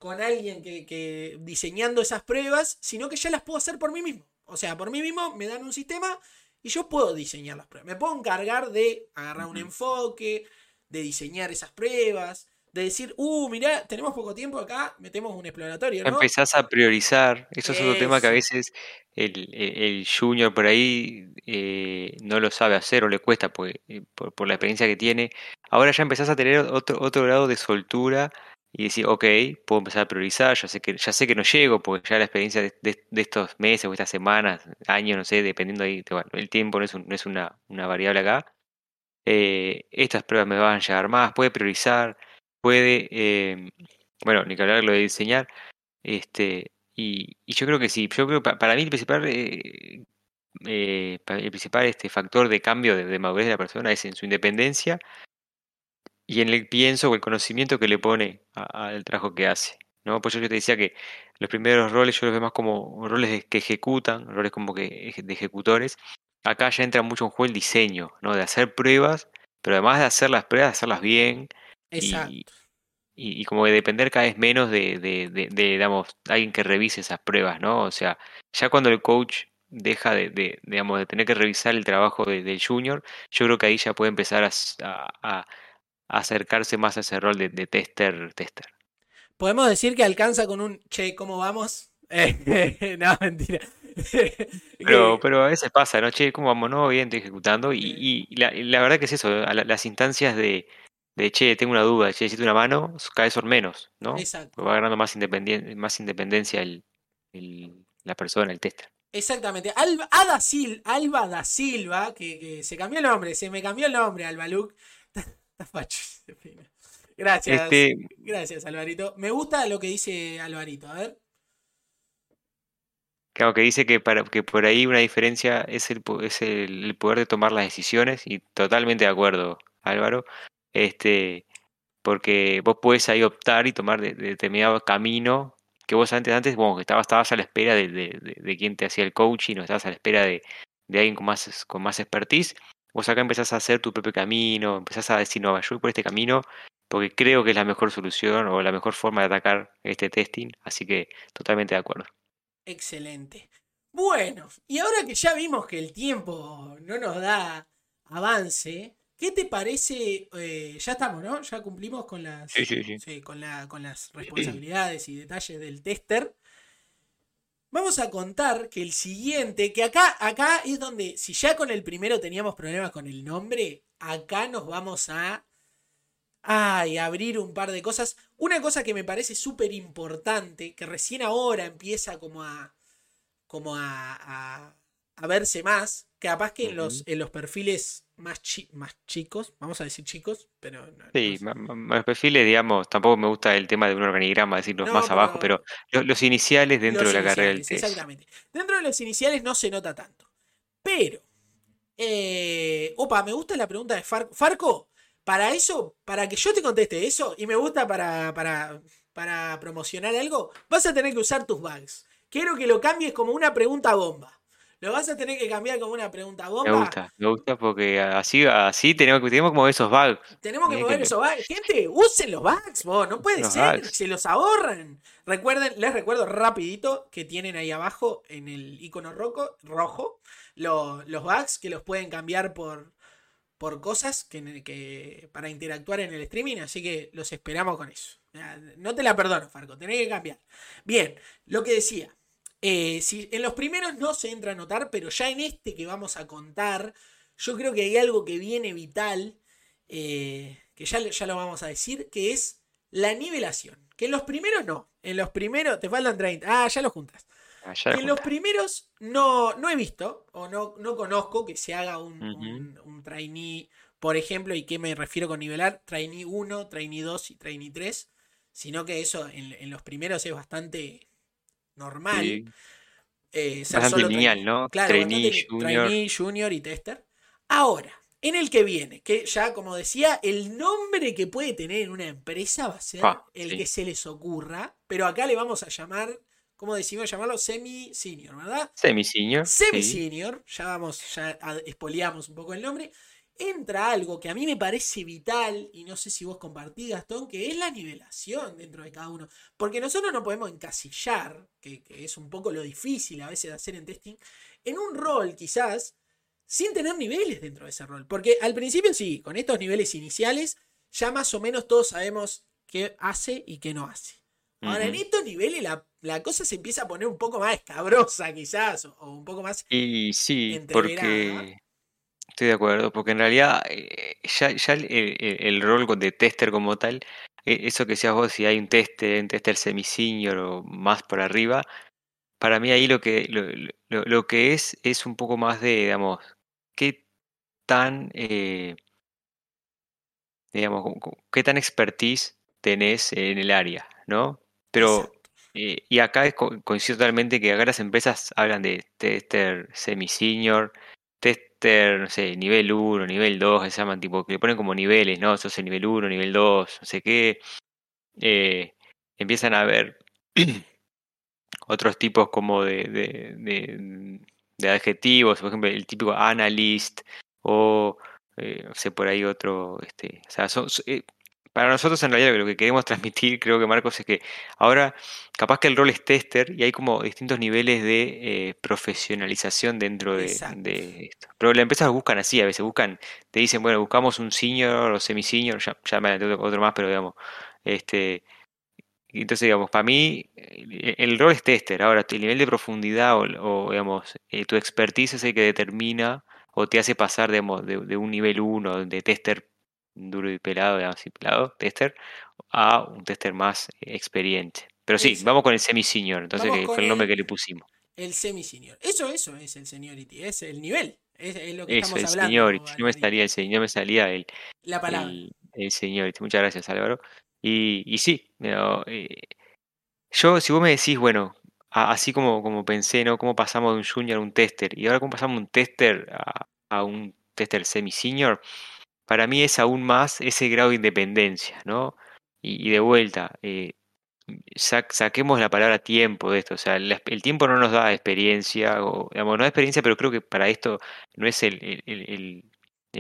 con alguien que, diseñando esas pruebas, sino que ya las puedo hacer por mí mismo. O sea, por mí mismo me dan un sistema y yo puedo diseñar las pruebas. Me puedo encargar de agarrar un enfoque, de diseñar esas pruebas, de decir, uh, mirá, tenemos poco tiempo acá, metemos un exploratorio. ¿no? Empezás a priorizar. Eso es otro tema que a veces el, junior por ahí eh, no lo sabe hacer o le cuesta eh, por, por, la experiencia que tiene. Ahora ya empezás a tener otro, otro grado de soltura y decir, ok, puedo empezar a priorizar, ya sé que, ya sé que no llego, porque ya la experiencia de, estos meses o estas semanas, años, no sé, dependiendo ahí, el tiempo no es, no es una, una, variable acá, eh, estas pruebas me van a llegar más, puede priorizar, puede, eh, bueno, ni que hablar lo de diseñar, este, y, yo creo que sí, yo creo que para mí el principal, eh, eh, el principal este factor de cambio de, madurez de la persona es en su independencia y en el pienso o el conocimiento que le pone al trabajo que hace. ¿no? Pues yo te decía que los primeros roles yo los veo más como roles que ejecutan, roles como que de ejecutores. Acá ya entra mucho en juego el diseño, ¿no? De hacer pruebas, pero además de hacer las pruebas, hacerlas bien. Exacto. Y, como de depender cada vez menos de, de, de, digamos, alguien que revise esas pruebas, ¿no? O sea, ya cuando el coach deja de, digamos, de tener que revisar el trabajo del junior, yo creo que ahí ya puede empezar a, a acercarse más a ese rol de, tester, tester. Podemos decir que alcanza con un che, ¿cómo vamos? no, mentira. pero, pero a veces pasa, ¿no? Che, ¿cómo vamos? No, bien, estoy ejecutando. Y, y la, verdad que es eso, las instancias de, de, che, tengo una duda, che, necesito una mano, cada vez son menos, ¿no? Exacto. Va ganando más, independencia, más independencia el, la persona, el tester. Exactamente. Alba, da Alba da Silva, que, se cambió el nombre, se me cambió el nombre, Alba Luke. Gracias. Este gracias, Alvarito. Me gusta lo que dice Alvarito. A ver. Claro, que dice que, para, que por ahí una diferencia es, el, es el, poder de tomar las decisiones y totalmente de acuerdo, Álvaro. Este, porque vos puedes ahí optar y tomar determinado camino que vos antes, antes bueno, que estabas, estabas a la espera de, de, quien te hacía el coaching o estabas a la espera de, de alguien con más, con más expertise. Vos acá empezás a hacer tu propio camino, empezás a decir, no, yo voy por este camino porque creo que es la mejor solución o la mejor forma de atacar este testing, así que totalmente de acuerdo. Excelente. Bueno, y ahora que ya vimos que el tiempo no nos da avance, ¿qué te parece? Eh, ya estamos, ¿no? Ya cumplimos con las, con, la, con las responsabilidades y detalles del tester. Vamos a contar que el siguiente, que acá, acá es donde, si ya con el primero teníamos problemas con el nombre, acá nos vamos a ay, abrir un par de cosas. Una cosa que me parece súper importante, que recién ahora empieza como a, como a, a, verse más, que capaz que en, los, en los perfiles más, más chicos, vamos a decir chicos, pero... sí, los perfiles, digamos, tampoco me gusta el tema de un organigrama, decir los más abajo, pero los, iniciales dentro de la carrera del test. Exactamente. Dentro de los iniciales no se nota tanto. Pero... Eh, opa, me gusta la pregunta de Farco. Farco, para eso, para que yo te conteste eso y me gusta para, para, para promocionar algo, vas a tener que usar tus bugs. Quiero que lo cambies como una pregunta bomba. Lo vas a tener que cambiar como una pregunta bomba. Me gusta, me gusta porque así, así tenemos, que, tenemos que mover esos bugs. Tenemos que mover esos bugs. Gente, usen los bugs, vos. no puede ser, se los ahorran. Recuerden, les recuerdo rapidito que tienen ahí abajo en el icono rojo, rojo los bugs que los pueden cambiar por, por cosas que, para interactuar en el streaming, así que los esperamos con eso. No te la perdono, Farco, tenés que cambiar. Bien, lo que decía. Eh, si en los primeros no se entra a notar, pero ya en este que vamos a contar, yo creo que hay algo que viene vital, eh, que ya, ya lo vamos a decir, que es la nivelación. Que en los primeros no. En los primeros, te faltan 30. Ah, ya lo juntas en los primeros no, no he visto o no, no conozco que se haga un, un, trainee, por ejemplo, y qué me refiero con nivelar, trainee 1, trainee 2 y trainee 3, sino que eso en, los primeros es bastante normal. Eh, bastante lineal, ¿no? Claro, trainee, junior. trainee, junior y tester. Ahora, en el que viene, que ya como decía, el nombre que puede tener en una empresa va a ser el que se les ocurra, pero acá le vamos a llamar ¿cómo decimos llamarlo? Semi-senior, ¿verdad? Semi-senior. Semi-senior, ya vamos, ya expoliamos un poco el nombre. Entra algo que a mí me parece vital, y no sé si vos compartís, Gastón, que es la nivelación dentro de cada uno. Porque nosotros no podemos encasillar, que, es un poco lo difícil a veces de hacer en testing, en un rol quizás sin tener niveles dentro de ese rol. Porque al principio sí, con estos niveles iniciales, ya más o menos todos sabemos qué hace y qué no hace. Ahora, en estos niveles la, cosa se empieza a poner un poco más escabrosa, quizás, o, un poco más. Y sí, porque. Estoy de acuerdo, porque en realidad eh, ya, el, rol de tester como tal, e, eso que decías vos, si hay un tester, un tester semi-senior o más por arriba, para mí ahí lo que, lo, que es es un poco más de, digamos, qué tan, eh, digamos, qué tan expertise tenés en el área, ¿no? Pero eh, y acá es, coincido totalmente que acá las empresas hablan de tester semi-senior, no sé, nivel 1, nivel 2, se llaman tipo, que le ponen como niveles, ¿no? Sos el nivel 1, nivel 2, no sé qué. Eh, empiezan a ver otros tipos como de, de, de, adjetivos, por ejemplo, el típico analyst o, eh, no sé, por ahí otro, este, o sea, son, para nosotros en realidad lo que queremos transmitir, creo que Marcos, es que ahora capaz que el rol es tester y hay como distintos niveles de eh, profesionalización dentro de, esto. Pero las empresas buscan así, a veces buscan, te dicen, bueno, buscamos un senior o semi-senior, ya, ya me otro más, pero digamos, este, entonces, digamos, para mí el rol es tester. Ahora, el nivel de profundidad o, digamos, eh, tu expertise es el que determina o te hace pasar, digamos, de, de un nivel 1 de tester duro y pelado, digamos, y pelado, tester, a un tester más experiente. Pero sí, vamos con el semi-senior, entonces que fue el nombre que le pusimos. El semi-senior. Eso, eso es el seniority, es el nivel. Es, lo que eso, estamos el hablando. Seniority. No me salía el senior, me salía el, La palabra. El, seniority. Muchas gracias, Álvaro. Y, y sí, eh, yo, si vos me decís, bueno, así como, como pensé, ¿no? Cómo pasamos de un junior a un tester, y ahora cómo pasamos de un tester a, a un tester semi-senior, para mí es aún más ese grado de independencia, ¿no? Y, de vuelta, eh, saquemos la palabra tiempo de esto, o sea, el, tiempo no nos da experiencia, o digamos, no da experiencia, pero creo que para esto no es el, el,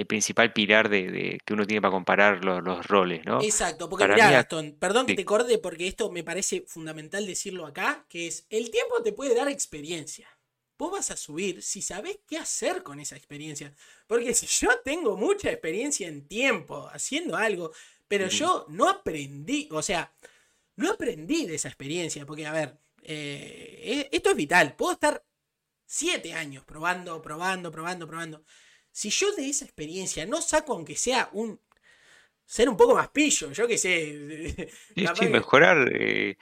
principal pilar de, que uno tiene para comparar los, roles, ¿no? Exacto, porque mira, Gastón, perdón que te corte porque esto me parece fundamental decirlo acá, que es, el tiempo te puede dar experiencia vos vas a subir si sabés qué hacer con esa experiencia. Porque si yo tengo mucha experiencia en tiempo haciendo algo, pero yo no aprendí, o sea, no aprendí de esa experiencia, porque a ver, eh, e, esto es vital, puedo estar siete años probando, probando, probando, probando. Si yo de esa experiencia no saco aunque sea un ser un poco más pillo, yo qué sé. Sí, mejorar eh,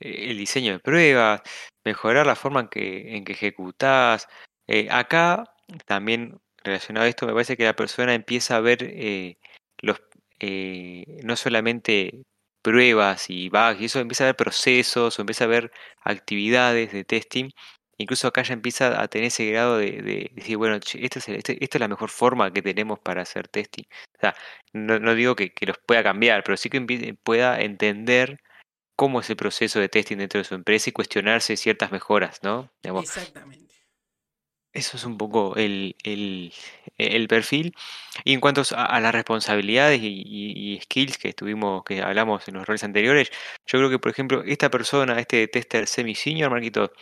el diseño de pruebas, mejorar la forma en que, en que ejecutás. Eh, acá, también relacionado a esto, me parece que la persona empieza a ver eh, los, eh, no solamente pruebas y bugs, y eso empieza a ver procesos o empieza a ver actividades de testing. Incluso acá ya empieza a tener ese grado de, decir, bueno, esta es, este, esta es la mejor forma que tenemos para hacer testing. No, no digo que, que, los pueda cambiar, pero sí que pueda entender cómo es el proceso de testing dentro de su empresa y cuestionarse ciertas mejoras, ¿no? Exactamente. Eso es un poco el, perfil. Y en cuanto a, las responsabilidades y, skills que estuvimos, que hablamos en los roles anteriores, yo creo que, por ejemplo, esta persona, este tester semi-senior, Marquito,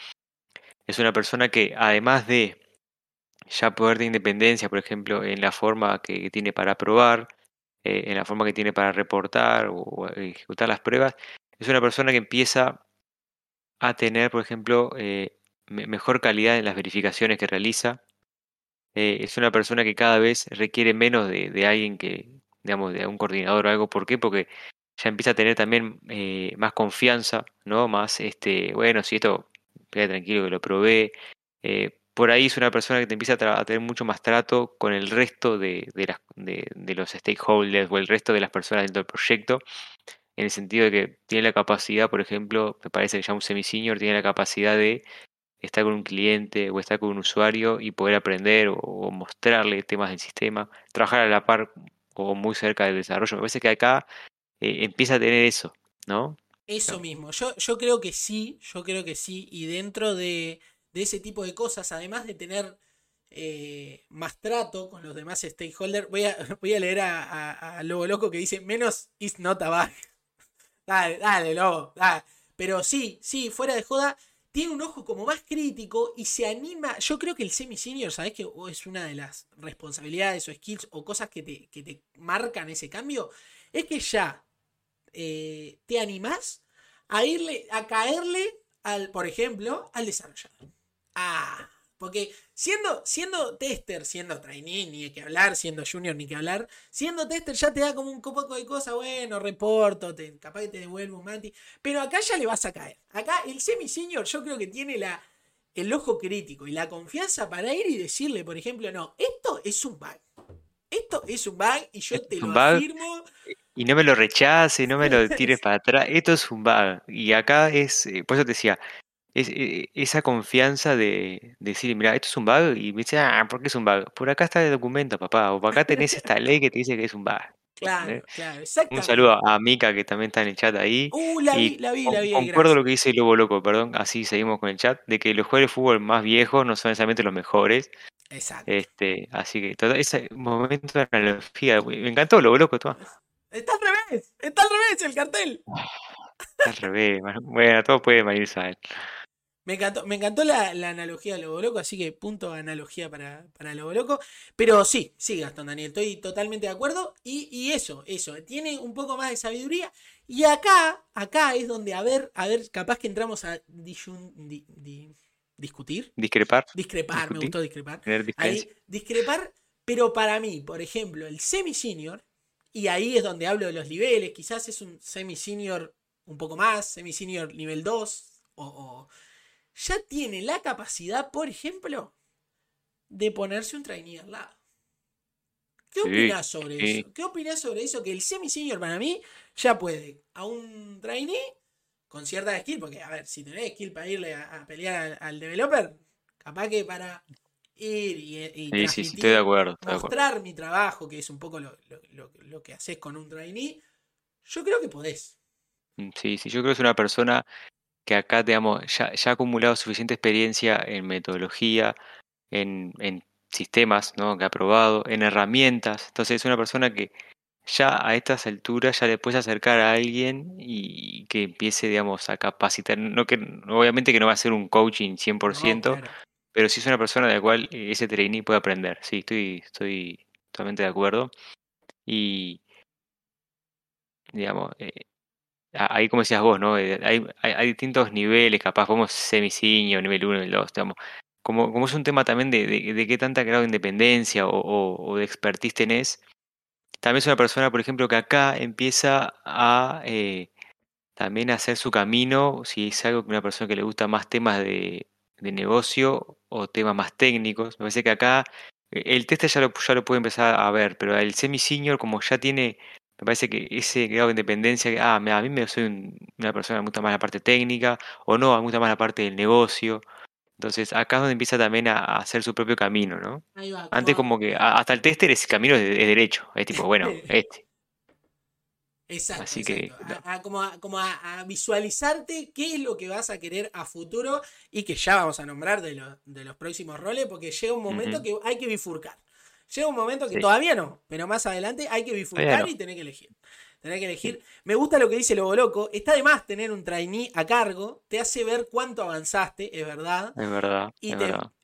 es una persona que además de ya poder de independencia, por ejemplo, en la forma que tiene para probar, eh, en la forma que tiene para reportar o ejecutar las pruebas, es una persona que empieza a tener, por ejemplo, eh, mejor calidad en las verificaciones que realiza. Eh, es una persona que cada vez requiere menos de, alguien que, digamos, de un coordinador o algo. ¿Por qué? Porque ya empieza a tener también eh, más confianza, ¿no? Más, este, bueno, si esto, queda tranquilo que lo probé. por ahí es una persona que te empieza a, tener mucho más trato con el resto de, de los stakeholders o el resto de las personas dentro del proyecto en el sentido de que tiene la capacidad, por ejemplo, me parece que ya un semi-senior tiene la capacidad de estar con un cliente o estar con un usuario y poder aprender o, mostrarle temas del sistema, trabajar a la par o muy cerca del desarrollo. Me parece que acá eh, empieza a tener eso, ¿no? Eso mismo, yo, yo creo que sí, yo creo que sí, y dentro de, ese tipo de cosas, además de tener eh, más trato con los demás stakeholders, voy a, voy a leer a, a, Lobo Loco que dice, menos is not a bug. Dale, dale, lobo, dale. Pero sí, sí, fuera de joda, tiene un ojo como más crítico y se anima. Yo creo que el semi-senior, ¿sabes que es una de las responsabilidades o skills o cosas que te, que te marcan ese cambio? Es que ya eh, te animás a irle, a caerle al, por ejemplo, al desarrollador. Ah, porque siendo, siendo tester, siendo trainee, ni que hablar, siendo junior, ni que hablar, siendo tester ya te da como un poco de cosas, bueno, reporto, te, capaz que te devuelvo un manti, pero acá ya le vas a caer. Acá el semi-senior yo creo que tiene la, el ojo crítico y la confianza para ir y decirle, por ejemplo, no, esto es un bug. Esto es un bug y yo te lo afirmo. y no me lo rechace, no me lo tires para atrás. Esto es un bug. Y acá es, eh, por eso te decía, es, eh, esa confianza de, decir, mira, esto es un bug. Y me dice, ah, ¿por qué es un bug? Por acá está el documento, papá. O por acá tenés esta ley que te dice que es un bug. Claro, claro, Un saludo a Mika que también está en el chat ahí. Uh, la vi, la vi, la vi. Concuerdo lo que dice Lobo Loco, perdón, así seguimos con el chat, de que los jugadores de fútbol más viejos no son necesariamente los mejores. Exacto. Este, así que todo ese momento de analogía, me encantó Lobo Loco. Todo. Está al revés, está al revés el cartel. Está al revés, bueno, todo puede a él. Me encantó, me encantó la, analogía de Lobo Loco, así que punto analogía para, para Lobo Loco. Pero sí, sí, Gastón Daniel, estoy totalmente de acuerdo. Y, eso, eso, tiene un poco más de sabiduría. Y acá, acá es donde, a ver, a ver, capaz que entramos a discutir. Discrepar. Discrepar, me gustó discrepar. Ahí, discrepar, pero para mí, por ejemplo, el semi-senior, y ahí es donde hablo de los niveles, quizás es un semi-senior un poco más, semi-senior nivel 2, o ya tiene la capacidad, por ejemplo, de ponerse un trainee al lado. ¿Qué opinas sobre eso? ¿Qué opinas sobre eso? Que el semi-senior para mí ya puede a un trainee con cierta skill, porque a ver, si tenés skill para irle a, pelear al, developer, capaz que para ir y, y sí, estoy de acuerdo, mostrar mi trabajo, que es un poco lo, lo, que haces con un trainee, yo creo que podés. Mm, sí, sí, yo creo que es una persona que acá, digamos, ya, ya ha acumulado suficiente experiencia en metodología, en, en sistemas ¿no? que ha probado, en herramientas. Entonces es una persona que ya a estas alturas ya le puedes acercar a alguien y que empiece, digamos, a capacitar. No que, obviamente que no va a ser un coaching 100%, pero sí es una persona de la cual ese trainee puede aprender. Sí, estoy, estoy totalmente de acuerdo. Y, digamos, eh, ahí como decías vos, ¿no? Eh, hay, distintos niveles, capaz, como semiciño, nivel 1, nivel 2, digamos. Como, como es un tema también de, de, qué tanta grado de independencia o, de expertise tenés, también es una persona, por ejemplo, que acá empieza a eh, también hacer su camino, si es algo que una persona que le gusta más temas de, de negocio o temas más técnicos. Me parece que acá eh, el tester ya lo, ya lo puede empezar a ver, pero el semi-senior, como ya tiene me parece que ese grado de independencia, ah, a mí me soy una persona que me gusta más la parte técnica, o no, me gusta más la parte del negocio. Entonces, acá es donde empieza también a, hacer su propio camino, ¿no? Antes como que hasta el tester ese camino es, derecho, es tipo, bueno, este. Exacto, Así Que, como, a, visualizarte qué es lo que vas a querer a futuro y que ya vamos a nombrar de, de los próximos roles, porque llega un momento que hay que bifurcar. Llega un momento que todavía no, pero más adelante hay que bifurcar y tener que elegir. Tener que elegir. Me gusta lo que dice Lobo Loco. Está de más tener un trainee a cargo. Te hace ver cuánto avanzaste, es verdad. Es verdad. Y,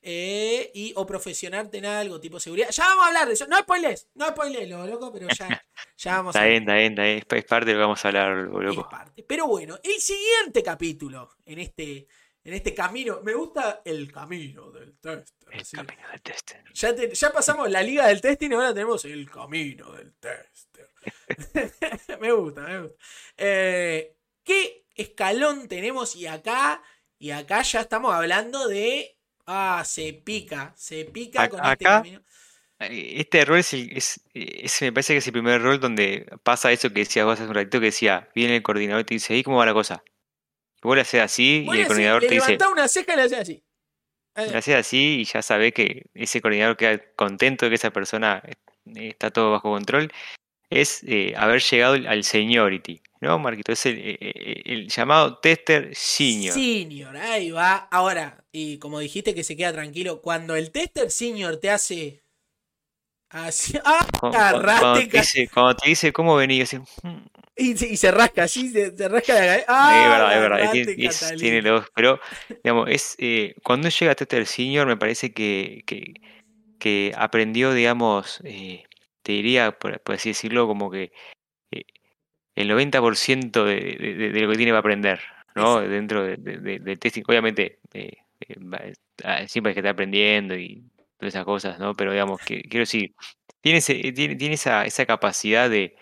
eh, y o profesionarte en algo, tipo seguridad. Ya vamos a hablar de eso. No spoilers, no spoilers, Lobo Loco, pero ya, ya vamos a. Está bien, está bien, está bien. Es parte de lo que vamos a hablar, Lobo Loco. Es parte. Pero bueno, el siguiente capítulo en este en este camino. Me gusta el camino del tester. El camino del tester. Ya, ya, pasamos la liga del testing y ahora tenemos el camino del tester. me gusta, me gusta. Eh, ¿Qué escalón tenemos? Y acá, y acá ya estamos hablando de. Ah, se pica, se pica con este camino. Eh, este rol es, es, me parece que es el primer rol donde pasa eso que decías vos hace un ratito, que decía, viene el coordinador y te dice, ¿y cómo va la cosa? Vos le haces así y el coordinador te dice. una ceja y le haces así. Le haces así y ya sabe que ese coordinador queda contento de que esa persona eh, está todo bajo control. Es eh, haber llegado al seniority, ¿no, Marquito? Es el, eh, llamado tester senior. Senior, ahí va. Ahora, y como dijiste que se queda tranquilo, cuando el tester senior te hace Así, ¡Ah! Cuando, te dice, cuando te dice cómo venís, así, hmm". Y, se rasca, así, se, rasca la cabeza. ¡Ah! Es verdad, es verdad. Tiene, dos, pero, digamos, es, eh, cuando llega a Tester Senior, me parece que, que, que aprendió, digamos, eh, te diría, por, así decirlo, como que eh, el 90% de, de, de, lo que tiene va a aprender, ¿no? Dentro del testing. Obviamente, siempre hay que estar aprendiendo y esas cosas, ¿no? Pero digamos, que quiero decir, tiene, tiene, tiene esa, esa capacidad de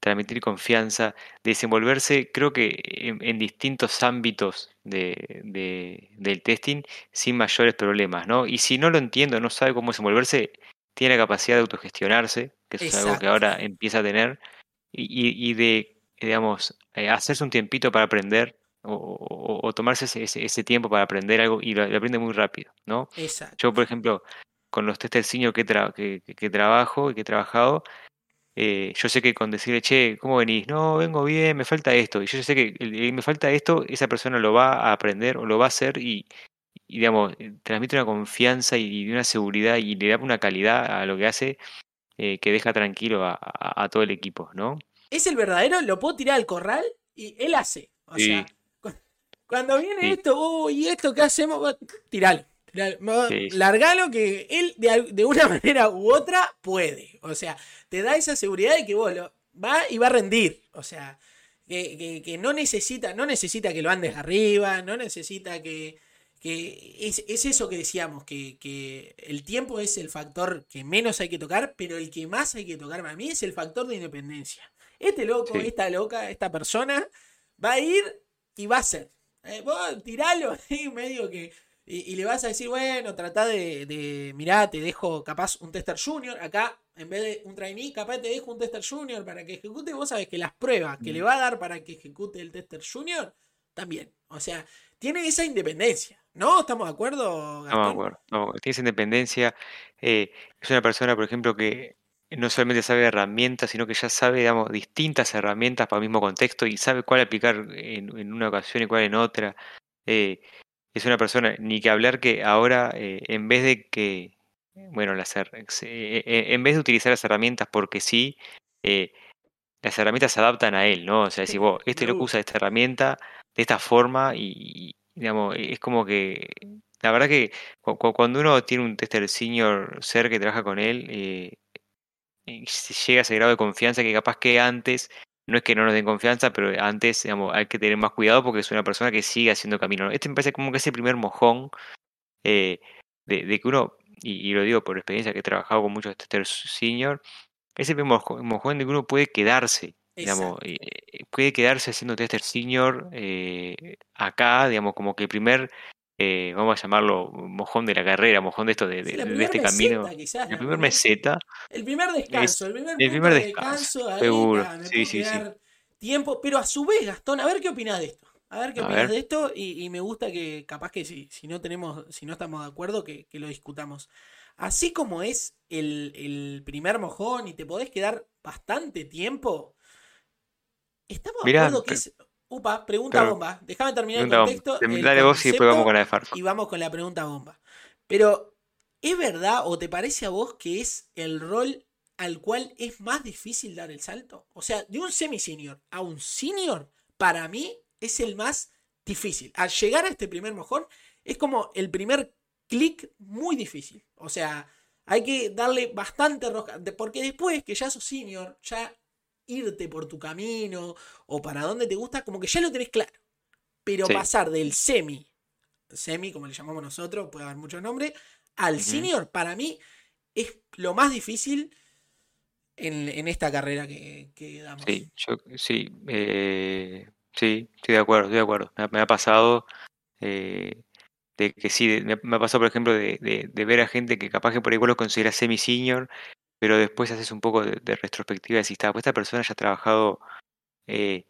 transmitir confianza, de desenvolverse, creo que en, distintos ámbitos de, de, del testing sin mayores problemas, ¿no? Y si no lo entiendo, no sabe cómo desenvolverse, tiene la capacidad de autogestionarse, que es algo que ahora empieza a tener, y, de, digamos, eh, hacerse un tiempito para aprender o, tomarse ese, ese, tiempo para aprender algo y lo, aprende muy rápido, ¿no? Exacto. Yo, por ejemplo, con los testers senior que, que, que, trabajo y que he trabajado, eh, yo sé que con decirle, che, ¿cómo venís? No, vengo bien, me falta esto. Y yo sé que me falta esto, esa persona lo va a aprender o lo va a hacer y, digamos, eh, transmite una confianza y, una seguridad y le da una calidad a lo que hace eh, que deja tranquilo a, todo el equipo, ¿no? Es el verdadero, lo puedo tirar al corral y él hace. O sea, cuando viene esto, oh, ¿y esto qué hacemos? Tiralo. Largalo que él de, una manera u otra puede. O sea, te da esa seguridad de que vos lo, va y va a rendir. O sea, que, no necesita, no necesita que lo andes arriba, no necesita que. que es, eso que decíamos, que, el tiempo es el factor que menos hay que tocar, pero el que más hay que tocar para mí es el factor de independencia. Este loco, esta loca, esta persona va a ir y va a ser. Eh, vos tiralo ahí medio que. Y, le vas a decir, bueno, trata de, de. Mirá, te dejo capaz un tester junior. Acá, en vez de un trainee, capaz te dejo un tester junior para que ejecute. Vos sabés que las pruebas que le mm. va a dar para que ejecute el tester junior, también. O sea, tiene esa independencia. ¿No? ¿Estamos de acuerdo? Estamos de acuerdo. tiene esa independencia. Eh, es una persona, por ejemplo, que no solamente sabe herramientas, sino que ya sabe, digamos, distintas herramientas para el mismo contexto y sabe cuál aplicar en, una ocasión y cuál en otra. Eh, es una persona, ni que hablar que ahora, eh, en vez de que, bueno, las, eh, en vez de utilizar las herramientas porque sí, las herramientas se adaptan a él, ¿no? O sea, decir, vos, este loco usa esta herramienta de esta forma y, digamos, es como que la verdad que cuando uno tiene un tester senior ser que trabaja con él, llega a ese grado de confianza que capaz que antes, no es que no nos den confianza, pero antes digamos, hay que tener más cuidado porque es una persona que sigue haciendo camino. Este me parece como que ese primer mojón eh, de, que uno, y, lo digo por experiencia que he trabajado con muchos testers senior, ese primer mojón de que uno puede quedarse. Digamos, eh, puede quedarse haciendo tester senior eh, acá, digamos, como que el primer eh, vamos a llamarlo mojón de la carrera, mojón de esto de, este camino. el primer meseta. El primer descanso, el primer, descanso, seguro. sí, sí, sí. Tiempo, pero a su vez, Gastón, a ver qué opinas de esto. A ver qué opinas de esto y, me gusta que capaz que si, si no tenemos, si no estamos de acuerdo, que, lo discutamos. Así como es el, primer mojón y te podés quedar bastante tiempo, estamos de acuerdo que es Upa, pregunta bomba. Déjame terminar el contexto. Dale vos y después vamos con la de. Y vamos con la pregunta bomba. Pero, ¿es verdad o te parece a vos que es el rol al cual es más difícil dar el salto? O sea, de un semi-senior a un senior, para mí es el más difícil. Al llegar a este primer mojón, es como el primer clic muy difícil. O sea, hay que darle bastante roja. Porque después que ya sos senior, ya irte por tu camino o para dónde te gusta, como que ya lo tenés claro. Pero pasar del semi, semi como le llamamos nosotros, puede haber muchos nombres, al senior, para mí es lo más difícil en, esta carrera que, damos. Sí, yo, sí, eh, sí, estoy de acuerdo, estoy de acuerdo. Me, ha pasado eh, de que sí, me, ha pasado, por ejemplo, de, ver a gente que capaz que por igual lo considera semi-senior pero después haces un poco de, retrospectiva y decís, pues esta persona ya ha trabajado eh,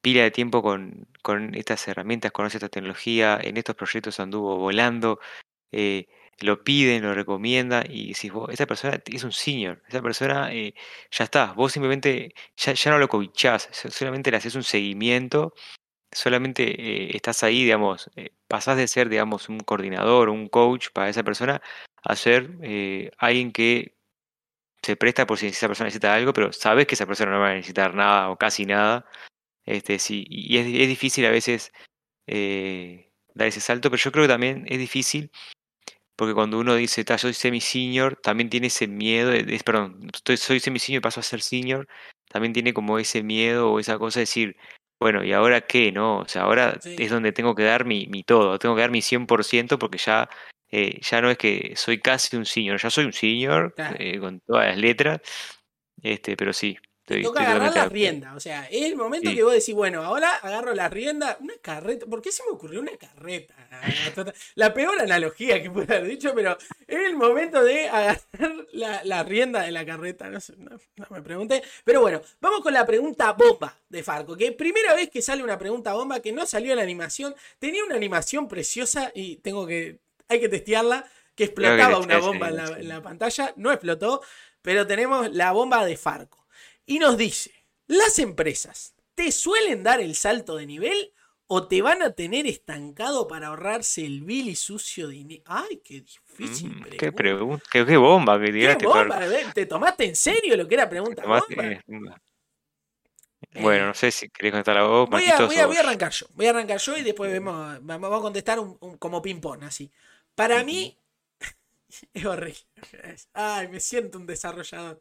pila de tiempo con, con, estas herramientas, conoce esta tecnología, en estos proyectos anduvo volando, eh, lo piden, lo recomiendan y decís, vos, esta persona es un senior, esa persona eh, ya está, vos simplemente ya, ya no lo cobichás, solamente le haces un seguimiento, solamente estás ahí, digamos, pasás de ser, digamos, un coordinador, un coach para esa persona a ser alguien que se presta por si esa persona necesita algo, pero sabes que esa persona no va a necesitar nada o casi nada. Este, sí, y es, es difícil a veces eh, dar ese salto, pero yo creo que también es difícil porque cuando uno dice, yo soy semi-senior, también tiene ese miedo, de, perdón, estoy, soy semi-senior y paso a ser senior, también tiene como ese miedo o esa cosa de decir, bueno, ¿y ahora qué? ¿No? O sea, ahora es donde tengo que dar mi, mi todo, tengo que dar mi 100% porque ya eh, ya no es que soy casi un senior, ya soy un senior eh, con todas las letras, este, pero sí, te toca agarrar la rienda. O sea, es el momento que vos decís, bueno, ahora agarro la rienda. Una carreta. ¿Por qué se me ocurrió una carreta? La peor analogía que pude haber dicho, pero es el momento de agarrar la, rienda de la carreta. No, sé, no, me pregunté. Pero bueno, vamos con la pregunta bomba de Farco. Que primera vez que sale una pregunta bomba que no salió en la animación. Tenía una animación preciosa y tengo que. Hay que testearla. Que explotaba una bomba en la pantalla. No explotó. Pero tenemos la bomba de Farco. Y nos dice, las empresas te suelen dar el salto de nivel o te van a tener estancado para ahorrarse el vil y sucio dinero. Ay, qué difícil mm, Qué, pregunta, qué, bomba que tiraste. ¿Te tomaste en serio lo que era pregunta bomba? Bueno, eh, no sé si querés contestar la voz. Voy a, voy, a, voy a, arrancar yo. Voy a arrancar yo y después vemos, vamos a contestar un, como ping-pong, así. Para mí, es horrible. Ay, me siento un desarrollador.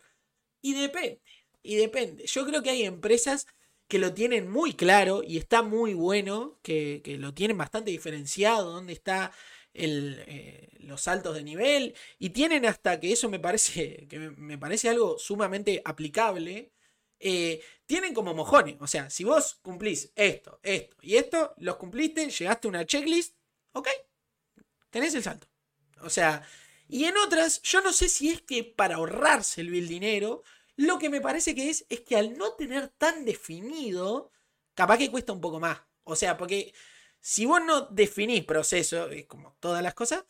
Y depende. Y depende. Yo creo que hay empresas que lo tienen muy claro y está muy bueno, que, lo tienen bastante diferenciado, donde está el, eh, los saltos de nivel y tienen hasta que eso me parece, que me parece algo sumamente aplicable. Eh, tienen como mojones, o sea, si vos cumplís esto, esto y esto, los cumpliste, llegaste a una checklist, ok, tenés el salto. O sea, y en otras, yo no sé si es que para ahorrarse el dinero, lo que me parece que es, es que al no tener tan definido, capaz que cuesta un poco más. O sea, porque si vos no definís proceso, es como todas las cosas,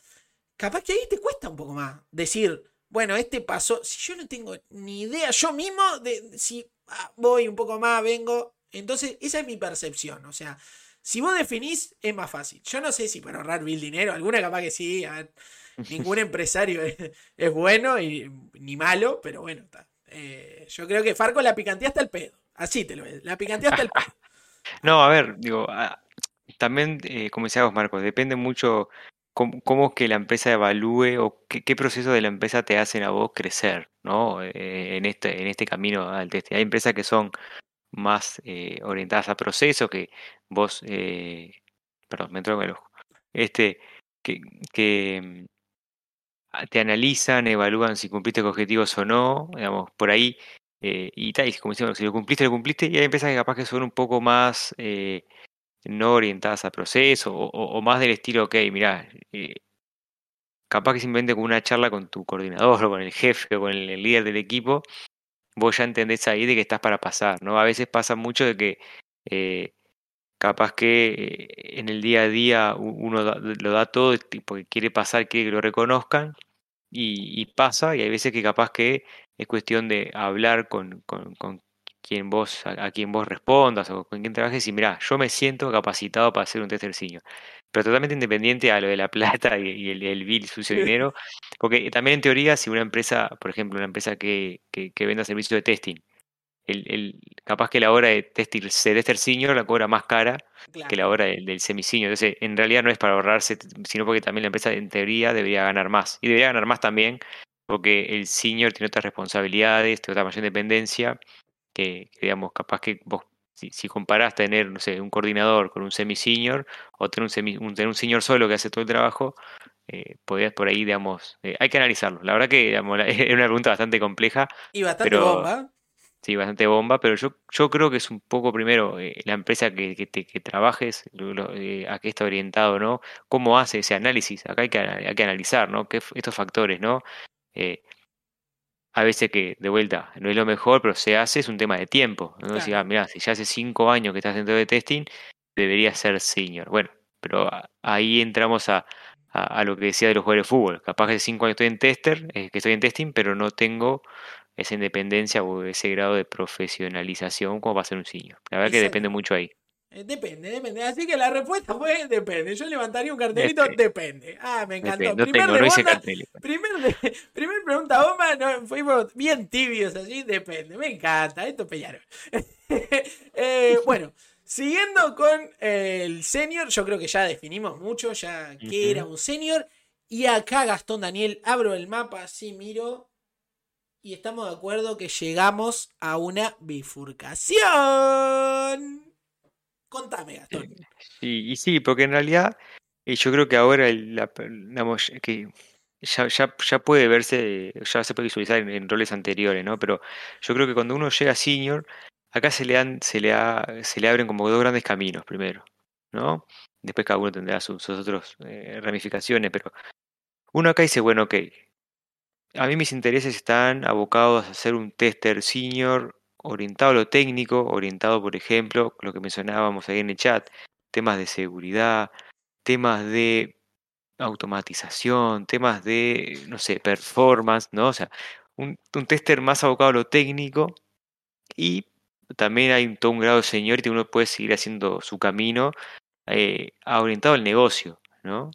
capaz que ahí te cuesta un poco más. Decir, bueno, este paso, si yo no tengo ni idea yo mismo de si ah, voy un poco más, vengo. Entonces, esa es mi percepción. O sea, si vos definís, es más fácil. Yo no sé si para ahorrar mil dinero, alguna capaz que sí. ningún empresario es, es, bueno y ni malo, pero bueno, está. Eh, yo creo que Farco la picantía hasta el pedo. Así te lo ves. La picantía hasta el pedo. no, a ver, digo, también, eh, como decía vos, Marcos, depende mucho cómo, es que la empresa evalúe o qué, proceso de la empresa te hacen a vos crecer, ¿no? Eh, en, este, en este camino al test. Hay empresas que son más orientadas a procesos, que vos, perdón, me entró en el ojo, este, que, que te analizan, evalúan si cumpliste con objetivos o no, digamos, por ahí. Eh, y tal, como decimos, si lo cumpliste, lo cumpliste, y hay empresas que capaz que son un poco más eh, no orientadas a proceso o, más del estilo, ok, mirá, eh, capaz que simplemente con una charla con tu coordinador o con el jefe o con el, líder del equipo, vos ya entendés ahí de que estás para pasar, ¿no? A veces pasa mucho de que capaz que en el día a día uno lo da todo porque quiere pasar, quiere que lo reconozcan, y, pasa, y hay veces que capaz que es cuestión de hablar con, con, con quien vos, a, quien vos respondas o con quien trabajes y mirá, yo me siento capacitado para hacer un tester senior. Pero totalmente independiente a lo de la plata y, el, el bill sucio dinero. Porque también en teoría, si una empresa, por ejemplo, una empresa que, que, que venda servicios de testing, el, el, capaz que la hora de tester senior la cobra más cara que la hora del, del semi-senior. Entonces, en realidad no es para ahorrarse, sino porque también la empresa en teoría debería ganar más. Y debería ganar más también porque el senior tiene otras responsabilidades, tiene otra mayor independencia, que, digamos, capaz que vos, si, si, comparás tener, no sé, un coordinador con un semi-senior o tener un, semi, un, tener un senior solo que hace todo el trabajo, eh, podrías por ahí, digamos, eh, hay que analizarlo. La verdad que digamos, es una pregunta bastante compleja. Y bastante bomba. Sí, bastante bomba, pero yo, yo creo que es un poco primero eh, la empresa que, que, te, que trabajes, eh, a qué está orientado, ¿no? ¿Cómo hace ese análisis? Acá hay que, hay que analizar, ¿no? ¿Qué, estos factores, ¿no? Eh, a veces que, de vuelta, no es lo mejor, pero se hace, es un tema de tiempo. ¿no? Si, ah, mira, si ya hace cinco años que estás dentro de testing, debería ser senior. Bueno, pero ahí entramos a, a, lo que decía de los jugadores de fútbol. Capaz que hace cinco años estoy en tester, que estoy en testing, pero no tengo esa independencia o ese grado de profesionalización como va a ser un senior. La verdad que depende mucho ahí. Eh, depende, depende. Así que la respuesta fue depende. Yo levantaría un cartelito, depende. Ah, me encantó. No primer, tengo, no hice cartel. Primer, primer, pregunta bomba, no, fuimos bien tibios allí, depende. Me encanta, esto pellaron. eh, bueno, siguiendo con el senior, yo creo que ya definimos mucho, ya que era un senior. Y acá, Gastón Daniel, abro el mapa, así miro y estamos de acuerdo que llegamos a una bifurcación. Contame, Gastón. Sí, y sí, porque en realidad eh, yo creo que ahora la, que ya, puede verse, ya se puede visualizar en, roles anteriores, ¿no? Pero yo creo que cuando uno llega a senior, acá se le, se le, se le abren como dos grandes caminos primero, ¿no? Después cada uno tendrá sus, otras eh, ramificaciones, pero uno acá dice, bueno, ok, a mí mis intereses están abocados a ser un tester senior orientado a lo técnico, orientado, por ejemplo, lo que mencionábamos ahí en el chat, temas de seguridad, temas de automatización, temas de, no sé, performance, ¿no? O sea, un, tester más abocado a lo técnico y también hay todo un grado de seniority, uno puede seguir haciendo su camino eh, orientado al negocio, ¿no?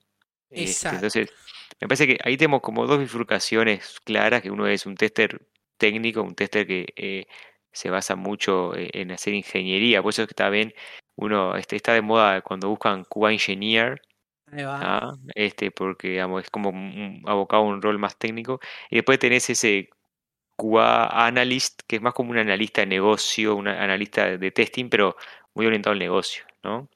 Este, entonces, me parece que ahí tenemos como dos bifurcaciones claras, que uno es un tester técnico, un tester que eh, se basa mucho eh, en hacer ingeniería, por eso es que está bien, uno este, está de moda cuando buscan QA Engineer, ¿ah? este, porque digamos, es como un, abocado a un rol más técnico, y después tenés ese QA Analyst, que es más como un analista de negocio, un analista de testing, pero muy orientado al negocio, ¿no?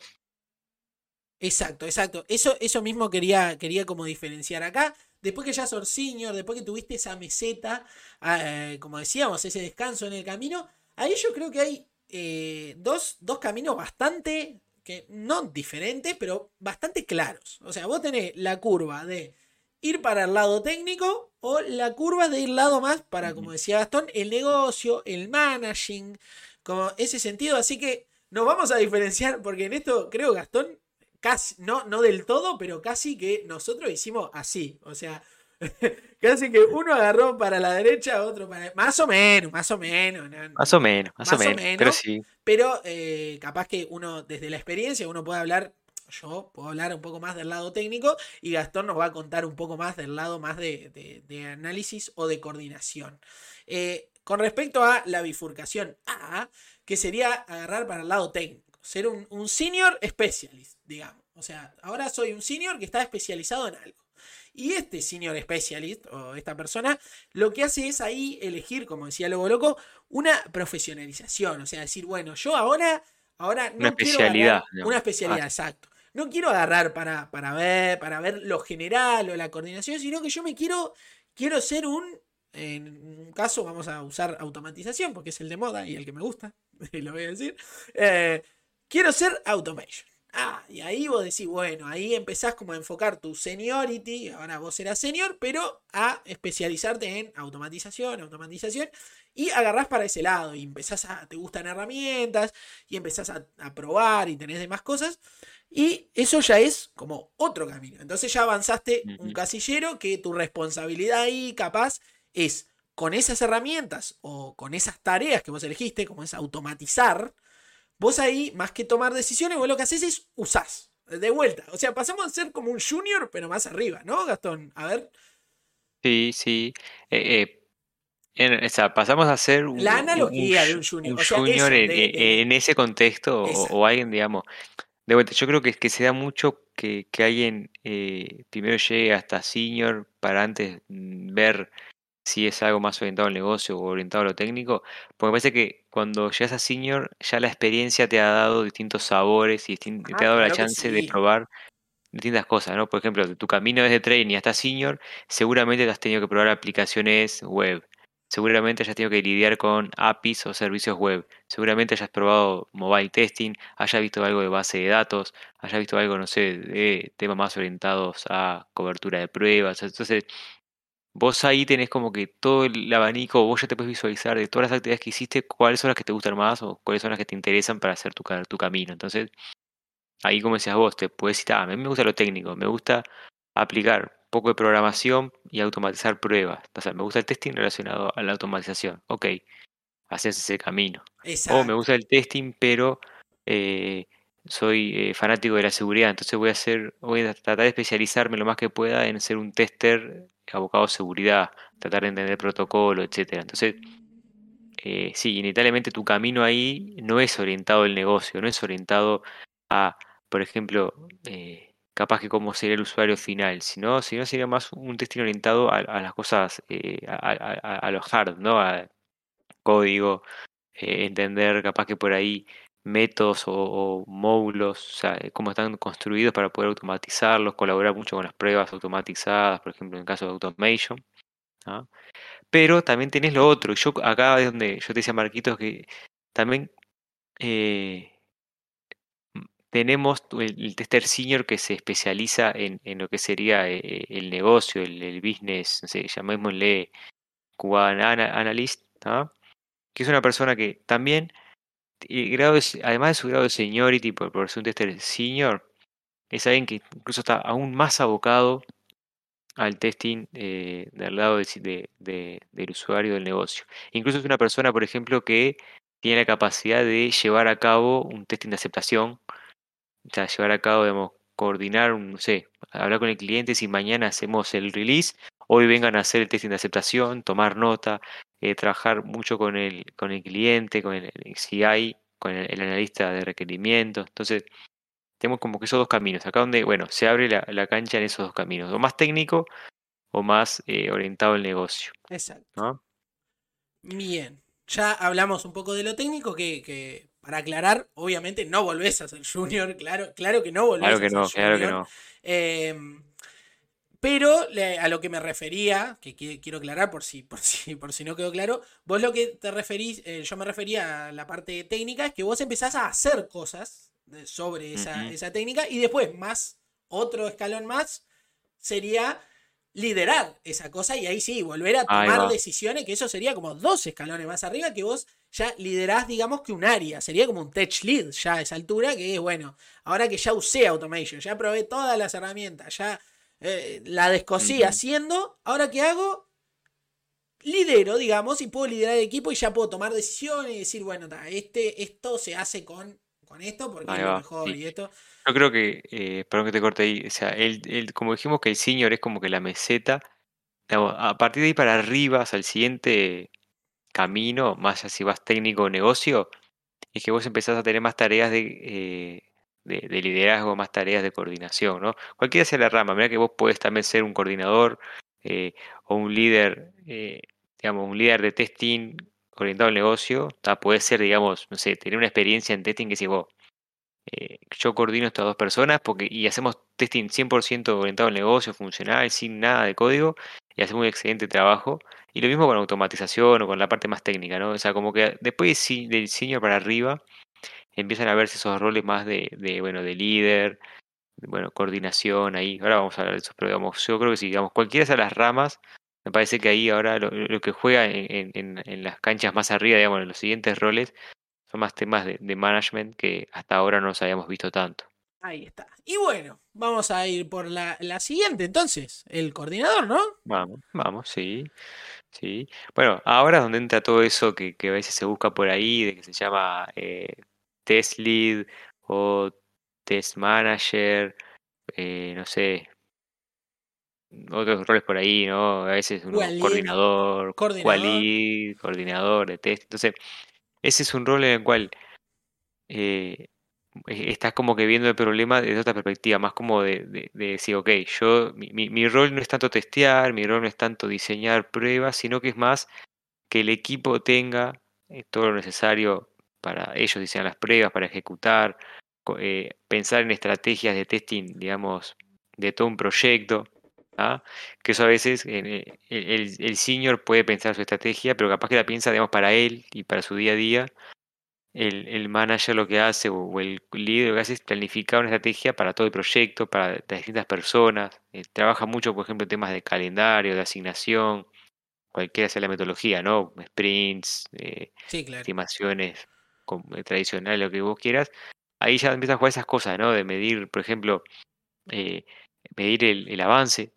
Exacto, exacto. Eso, eso mismo quería, quería como diferenciar acá. Después que ya sos senior, después que tuviste esa meseta, ah, eh, como decíamos, ese descanso en el camino, ahí yo creo que hay eh, dos, dos caminos bastante, que no diferentes, pero bastante claros. O sea, vos tenés la curva de ir para el lado técnico o la curva de ir lado más para, como decía Gastón, el negocio, el managing, como ese sentido. Así que nos vamos a diferenciar porque en esto creo Gastón casi, no, no del todo, pero casi que nosotros hicimos así. O sea, casi que uno agarró para la derecha, otro para. Más o menos, más o menos. Más o menos, más, o, menos, Pero sí. Pero eh, capaz que uno, desde la experiencia, uno puede hablar. Yo puedo hablar un poco más del lado técnico y Gastón nos va a contar un poco más del lado más de, de, análisis o de coordinación. Eh, con respecto a la bifurcación A, que sería agarrar para el lado técnico ser un, senior specialist, digamos. O sea, ahora soy un senior que está especializado en algo. Y este senior specialist, o esta persona, lo que hace es ahí elegir, como decía Lobo Loco, una profesionalización. O sea, decir, bueno, yo ahora, ahora no una especialidad. una especialidad, ah. exacto. No quiero agarrar para, para, ver, para ver lo general o la coordinación, sino que yo me quiero, quiero ser un, en un caso vamos a usar automatización, porque es el de moda y el que me gusta, lo voy a decir. Eh, quiero ser automation. Ah, y ahí vos decís, bueno, ahí empezás como a enfocar tu seniority, ahora vos serás senior, pero a especializarte en automatización, automatización, y agarrás para ese lado, y empezás a, te gustan herramientas, y empezás a, probar, y tenés demás cosas, y eso ya es como otro camino. Entonces ya avanzaste un casillero que tu responsabilidad ahí capaz es con esas herramientas o con esas tareas que vos elegiste, como es automatizar, Vos ahí, más que tomar decisiones, vos lo que haces es usás. De vuelta. O sea, pasamos a ser como un junior, pero más arriba, ¿no, Gastón? A ver. Sí, sí. Eh, eh, o sea, pasamos a ser un, la analogía de un junior, junior en, ese contexto o, alguien, digamos. De vuelta, yo creo que, que se da mucho que, que alguien eh, primero llegue hasta senior para antes mm, ver si es algo más orientado al negocio o orientado a lo técnico, porque me parece que cuando llegas a senior ya la experiencia te ha dado distintos sabores y te ha dado la chance de probar distintas cosas, ¿no? Por ejemplo, tu camino desde training hasta senior, seguramente has tenido que probar aplicaciones web, seguramente hayas tenido que lidiar con APIs o servicios web, seguramente hayas probado mobile testing, hayas visto algo de base de datos, hayas visto algo, no sé, de temas más orientados a cobertura de pruebas, entonces vos ahí tenés como que todo el abanico, vos ya te puedes visualizar de todas las actividades que hiciste, cuáles son las que te gustan más o cuáles son las que te interesan para hacer tu, tu camino. Entonces, ahí como decías vos, te puedes decir, ah, a mí me gusta lo técnico, me gusta aplicar un poco de programación y automatizar pruebas. O sea, me gusta el testing relacionado a la automatización. Ok, haces ese camino. O me gusta el testing, pero eh, soy eh, fanático de la seguridad, entonces voy a hacer, voy a tratar de especializarme lo más que pueda en ser un tester abocado a seguridad, tratar de entender protocolo, etcétera. Entonces, eh, sí, inevitablemente tu camino ahí no es orientado al negocio, no es orientado a, por ejemplo, eh, capaz que cómo sería el usuario final, sino, sino sería más un testing orientado a, las cosas, a, a, los hard, ¿no? A código, entender capaz que por ahí métodos o, módulos, o sea, cómo están construidos para poder automatizarlos, colaborar mucho con las pruebas automatizadas, por ejemplo, en el caso de automation. Pero también tenés lo otro, yo acá es donde yo te decía, Marquitos, que también eh, tenemos el, tester senior que se especializa en, lo que sería eh, el negocio, el, business, no sé, llamémosle Cuban Analyst, que es una persona que también, grado además de su grado de seniority por, por ser un tester senior, es alguien que incluso está aún más abocado al testing eh, del lado del usuario del negocio. Incluso es una persona, por ejemplo, que tiene la capacidad de llevar a cabo un testing de aceptación, o sea, llevar a cabo, digamos, coordinar, no sé, hablar con el cliente si mañana hacemos el release, hoy vengan a hacer el testing de aceptación, tomar nota, eh, trabajar mucho con el, con el cliente, con el, CI, con el, analista de requerimientos. Entonces, tenemos como que esos dos caminos, acá donde, bueno, se abre la, cancha en esos dos caminos, o más técnico o más eh, orientado al negocio. Exacto. Bien, ya hablamos un poco de lo técnico, que, para aclarar, obviamente no volvés a ser junior, claro, claro que no volvés a ser no, Claro que no. Em, pero a lo que me refería, que quiero aclarar por si, por si, por si no quedó claro, vos lo que te referís, eh, yo me refería a la parte técnica, es que vos empezás a hacer cosas sobre esa, esa técnica y después más, otro escalón más, sería liderar esa cosa y ahí sí, volver a tomar decisiones, que eso sería como dos escalones más arriba, que vos ya liderás, digamos que un área, sería como un tech lead ya a esa altura, que es bueno, ahora que ya usé automation, ya probé todas las herramientas, ya eh, la descosí haciendo, ahora que hago, lidero, digamos, y puedo liderar el equipo y ya puedo tomar decisiones y decir, bueno, este, esto se hace con con esto porque es lo mejor y esto. Yo creo que, eh, perdón que te corte ahí, o sea, el, como dijimos que el senior es como que la meseta, a partir de ahí para arriba, hasta el siguiente camino, más si vas técnico o negocio, es que vos empezás a tener más tareas de, eh, liderazgo, más tareas de coordinación, ¿no? Cualquiera sea la rama, mira que vos puedes también ser un coordinador eh, o un líder, digamos, un líder de testing orientado al negocio, puede ser, digamos, no sé, tener una experiencia en testing que si vos, eh, yo coordino estas dos personas porque, y hacemos testing 100% orientado al negocio, funcional, sin nada de código, y hacemos un excelente trabajo. Y lo mismo con automatización o con la parte más técnica, ¿no? O sea, como que después del senior para arriba empiezan a verse esos roles más de, de bueno, de líder, bueno, coordinación ahí. Ahora vamos a hablar de eso, pero digamos, yo creo que si digamos, cualquiera de las ramas me parece que ahí ahora lo, que juega en, las canchas más arriba, digamos, en los siguientes roles, son más temas de, management que hasta ahora no nos habíamos visto tanto. Ahí está. Y bueno, vamos a ir por la, siguiente entonces, el coordinador, ¿no? Vamos, vamos, sí. Sí. Bueno, ahora es donde entra todo eso que, a veces se busca por ahí, de que se llama eh, test lead o test manager, eh, no sé, otros roles por ahí, ¿no? A veces un coordinador, coordinador. coordinador de test. Entonces, ese es un rol en el cual eh, e-, estás como que viendo el problema desde otra perspectiva, más como de, decir, ok, yo, mi, mi, rol no es tanto testear, mi rol no es tanto diseñar pruebas, sino que es más que el equipo tenga eh, todo lo necesario para ellos diseñar las pruebas, para ejecutar, eh, pensar en estrategias de testing, digamos, de todo un proyecto. ¿ah? que eso a veces eh, el, el, senior puede pensar su estrategia, pero capaz que la piensa, digamos, para él y para su día a día. El, el manager lo que hace o el líder lo que hace es planificar una estrategia para todo el proyecto, para las distintas personas. Eh, trabaja mucho, por ejemplo, en temas de calendario, de asignación, cualquiera sea la metodología, ¿no? Sprints, eh, estimaciones tradicionales, lo que vos quieras. Ahí ya empiezas a jugar esas cosas, ¿no? De medir, por ejemplo, medir el, avance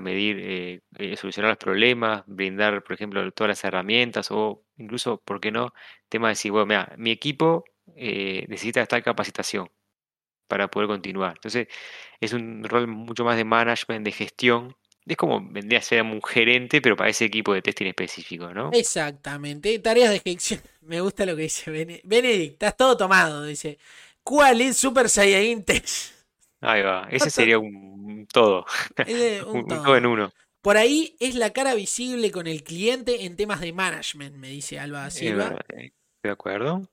medir, eh, eh, solucionar los problemas, brindar, por ejemplo, todas las herramientas o incluso, ¿por qué no? Tema de decir, bueno, mira, mi equipo eh, necesita esta capacitación para poder continuar. Entonces, es un rol mucho más de management, de gestión. Es como vendría a ser un gerente, pero para ese equipo de testing específico, ¿no? Exactamente. Tareas de gestión. Me gusta lo que dice Benedict. Estás todo tomado. Dice, ¿cuál es Super Saiyan Test? Ahí va. Ese sería un todo. un, todo. en uno. Por ahí es la cara visible con el cliente en temas de management, me dice Alba Silva. de acuerdo.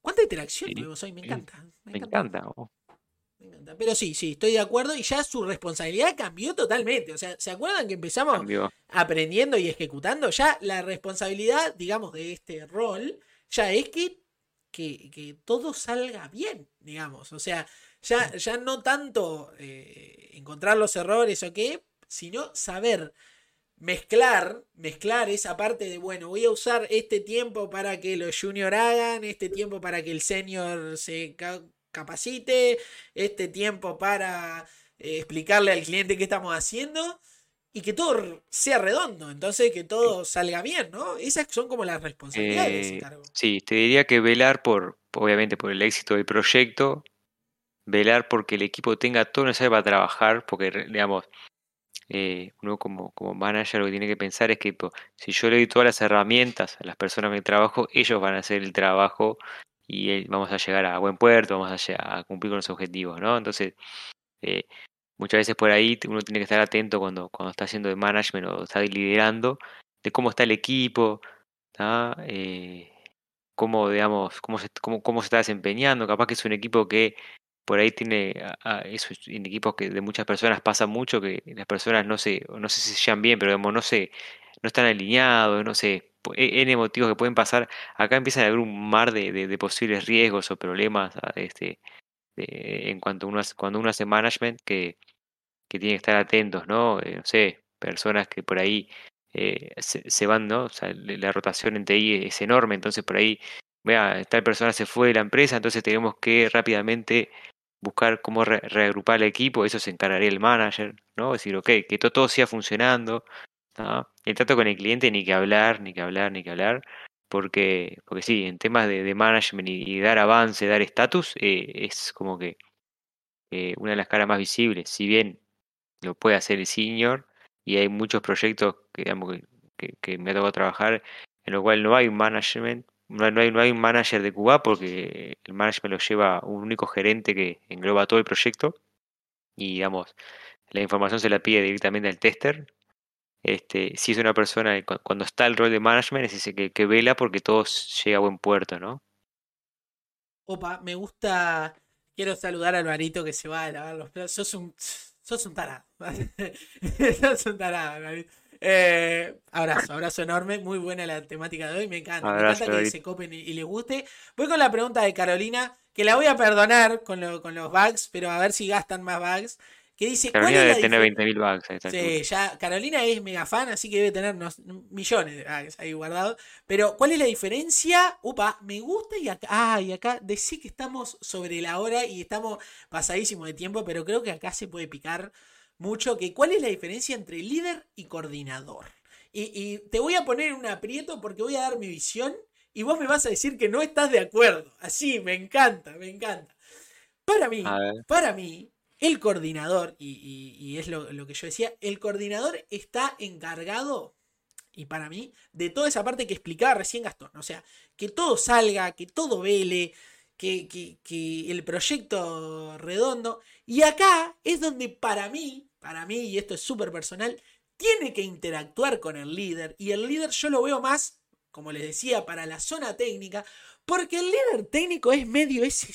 ¿Cuánta interacción Sí, tuvimos hoy? Me encanta. Me encanta. oh. Me encanta. Pero sí, sí, estoy de acuerdo y ya su responsabilidad cambió totalmente. O sea, ¿se acuerdan que empezamos Cambió. aprendiendo y ejecutando? Ya la responsabilidad, digamos, de este rol, ya es que, que, que todo salga bien, digamos. O sea, ya, ya no tanto eh, encontrar los errores o qué, sino saber mezclar, mezclar esa parte de, bueno, voy a usar este tiempo para que los junior hagan, este tiempo para que el senior se capacite, este tiempo para eh, explicarle al cliente qué estamos haciendo y que todo sea redondo, entonces que todo salga bien, ¿no? Esas son como las responsabilidades de ese Eh, cargo. sí, te diría que velar por, obviamente, por el éxito del proyecto, velar porque el equipo tenga todo necesario para trabajar, porque, digamos, eh, uno como, como manager lo que tiene que pensar es que si yo le doy todas las herramientas a las personas que trabajo, ellos van a hacer el trabajo y eh, vamos a llegar a buen puerto, vamos a, cumplir con los objetivos, ¿no? Entonces, eh, muchas veces por ahí uno tiene que estar atento cuando, cuando está haciendo de management o está liderando, de cómo está el equipo. Eh, cómo, digamos, cómo se, cómo, cómo se está desempeñando. Capaz que es un equipo que por ahí tiene, en equipos que de muchas personas pasa mucho, que las personas no se, no sé si se llevan bien, pero digamos, no se, no están alineados, no sé, po- e- N motivos que pueden pasar. Acá empiezan a haber un mar de, de- posibles riesgos o problemas a- este, en cuanto uno hace, cuando uno hace management que, que tiene que estar atentos, ¿no? Eh, no sé, personas que por ahí eh, se, van, ¿no? O sea, la rotación en TI es enorme, entonces por ahí, vea, tal persona se fue de la empresa, entonces tenemos que rápidamente buscar cómo re- reagrupar el equipo, eso se encargaría el manager, ¿no? Decir, ok, que to- todo siga funcionando, El trato con el cliente ni que hablar, ni que hablar, ni que hablar, porque, porque sí, en temas de, management y, dar avance, dar estatus, eh, es como que eh, una de las caras más visibles, si bien lo puede hacer el senior y hay muchos proyectos que, digamos, que, que- me ha tocado trabajar en lo cual no hay un management, no no hay, no hay un manager de Cuba porque el management lo lleva un único gerente que engloba todo el proyecto y digamos, la información se la pide directamente al tester. Este, si es una persona, cu- cuando está el rol de management, es ese que, que vela porque todo llega a buen puerto, ¿no? Opa, me gusta. Quiero saludar a Alvarito que se va a lavar los platos. Sos un, sos un tarado. sos un tarado, Alvarito. Eh, abrazo, abrazo enorme. Muy buena la temática de hoy. Me encanta. Me encanta que se copen y, y les guste. Voy con la pregunta de Carolina, que la voy a perdonar con, lo- con los bugs, pero a ver si gastan más bugs. Que dice: ¿Cuál Carolina es la debe tener difer- 20.000 bugs. Sí, ya Carolina es mega fan, así que debe tener unos millones de bugs ahí guardados. Pero, ¿cuál es la diferencia? Upa, me gusta y acá, ah, y acá decí que estamos sobre la hora y estamos pasadísimos de tiempo, pero creo que acá se puede picar mucho. Que, ¿Cuál es la diferencia entre líder y coordinador? Y, y te voy a poner un aprieto porque voy a dar mi visión y vos me vas a decir que no estás de acuerdo. Así, me encanta, me encanta. Para mí, para mí, el coordinador, y, es lo, que yo decía, el coordinador está encargado, y para mí, de toda esa parte que explicaba recién Gastón. O sea, que todo salga, que todo vele, que, el proyecto redondo. Y acá es donde para mí, para mí, y esto es súper personal, tiene que interactuar con el líder. Y el líder yo lo veo más, como les decía, para la zona técnica, porque el líder técnico es medio ese...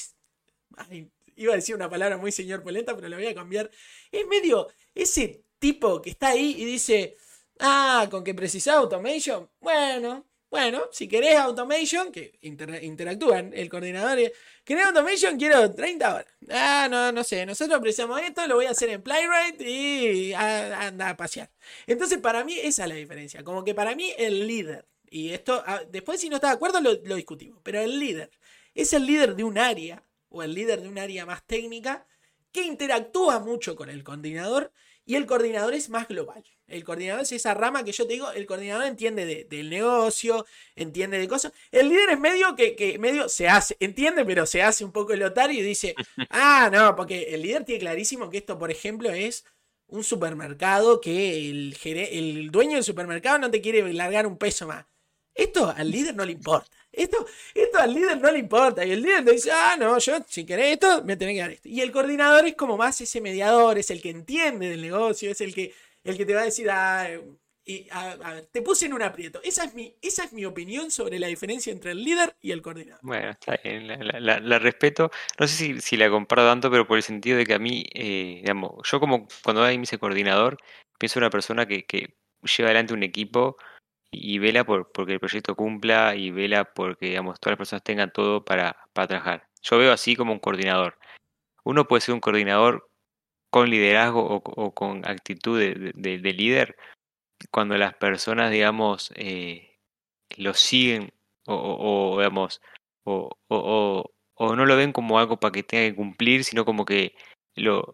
iba a decir una palabra muy señor Polenta, pero la voy a cambiar. Es medio ese tipo que está ahí y dice, ah, con que precisás automation. Bueno, bueno, si querés automation, que inter- interactúan el coordinador. ¿Querés automation? Quiero 30 horas. Ah, no, no sé, nosotros precisamos esto, lo voy a hacer en Playwright y anda a pasear. Entonces, para mí, esa es la diferencia. Como que para mí, el líder, y esto, ah, después si no está de acuerdo, lo discutimos, pero el líder es el líder de un área o el líder de un área más técnica que interactúa mucho con el coordinador y el coordinador es más global. El coordinador es esa rama que yo te digo, el coordinador entiende de- del negocio, entiende de cosas. El líder es medio que, que medio se hace, entiende, pero se hace un poco el otario y dice, ah, no, porque el líder tiene clarísimo que esto, por ejemplo, es un supermercado que el, el dueño del supermercado no te quiere largar un peso más. Esto al líder no le importa. Esto, esto al líder no le importa. Y el líder te dice, ah, no, yo si querés esto, me tenés que dar esto. Y el coordinador es como más ese mediador, es el que entiende del negocio, es el que, el que te va a decir, ah, y, a, ver, te puse en un aprieto. Esa es, mi, esa es mi opinión sobre la diferencia entre el líder y el coordinador. Bueno, está bien, la, respeto. No sé si, si, la comparo tanto, pero por el sentido de que a mí, eh, digamos, yo como cuando alguien me dice coordinador, pienso en una persona que, que lleva adelante un equipo y vela por porque el proyecto cumpla y vela porque digamos todas las personas tengan todo para, para trabajar. Yo veo así como un coordinador. Uno puede ser un coordinador con liderazgo o, con actitud de, líder cuando las personas, digamos, eh, lo siguen o, digamos, o, o, no lo ven como algo para que tenga que cumplir, sino como que lo,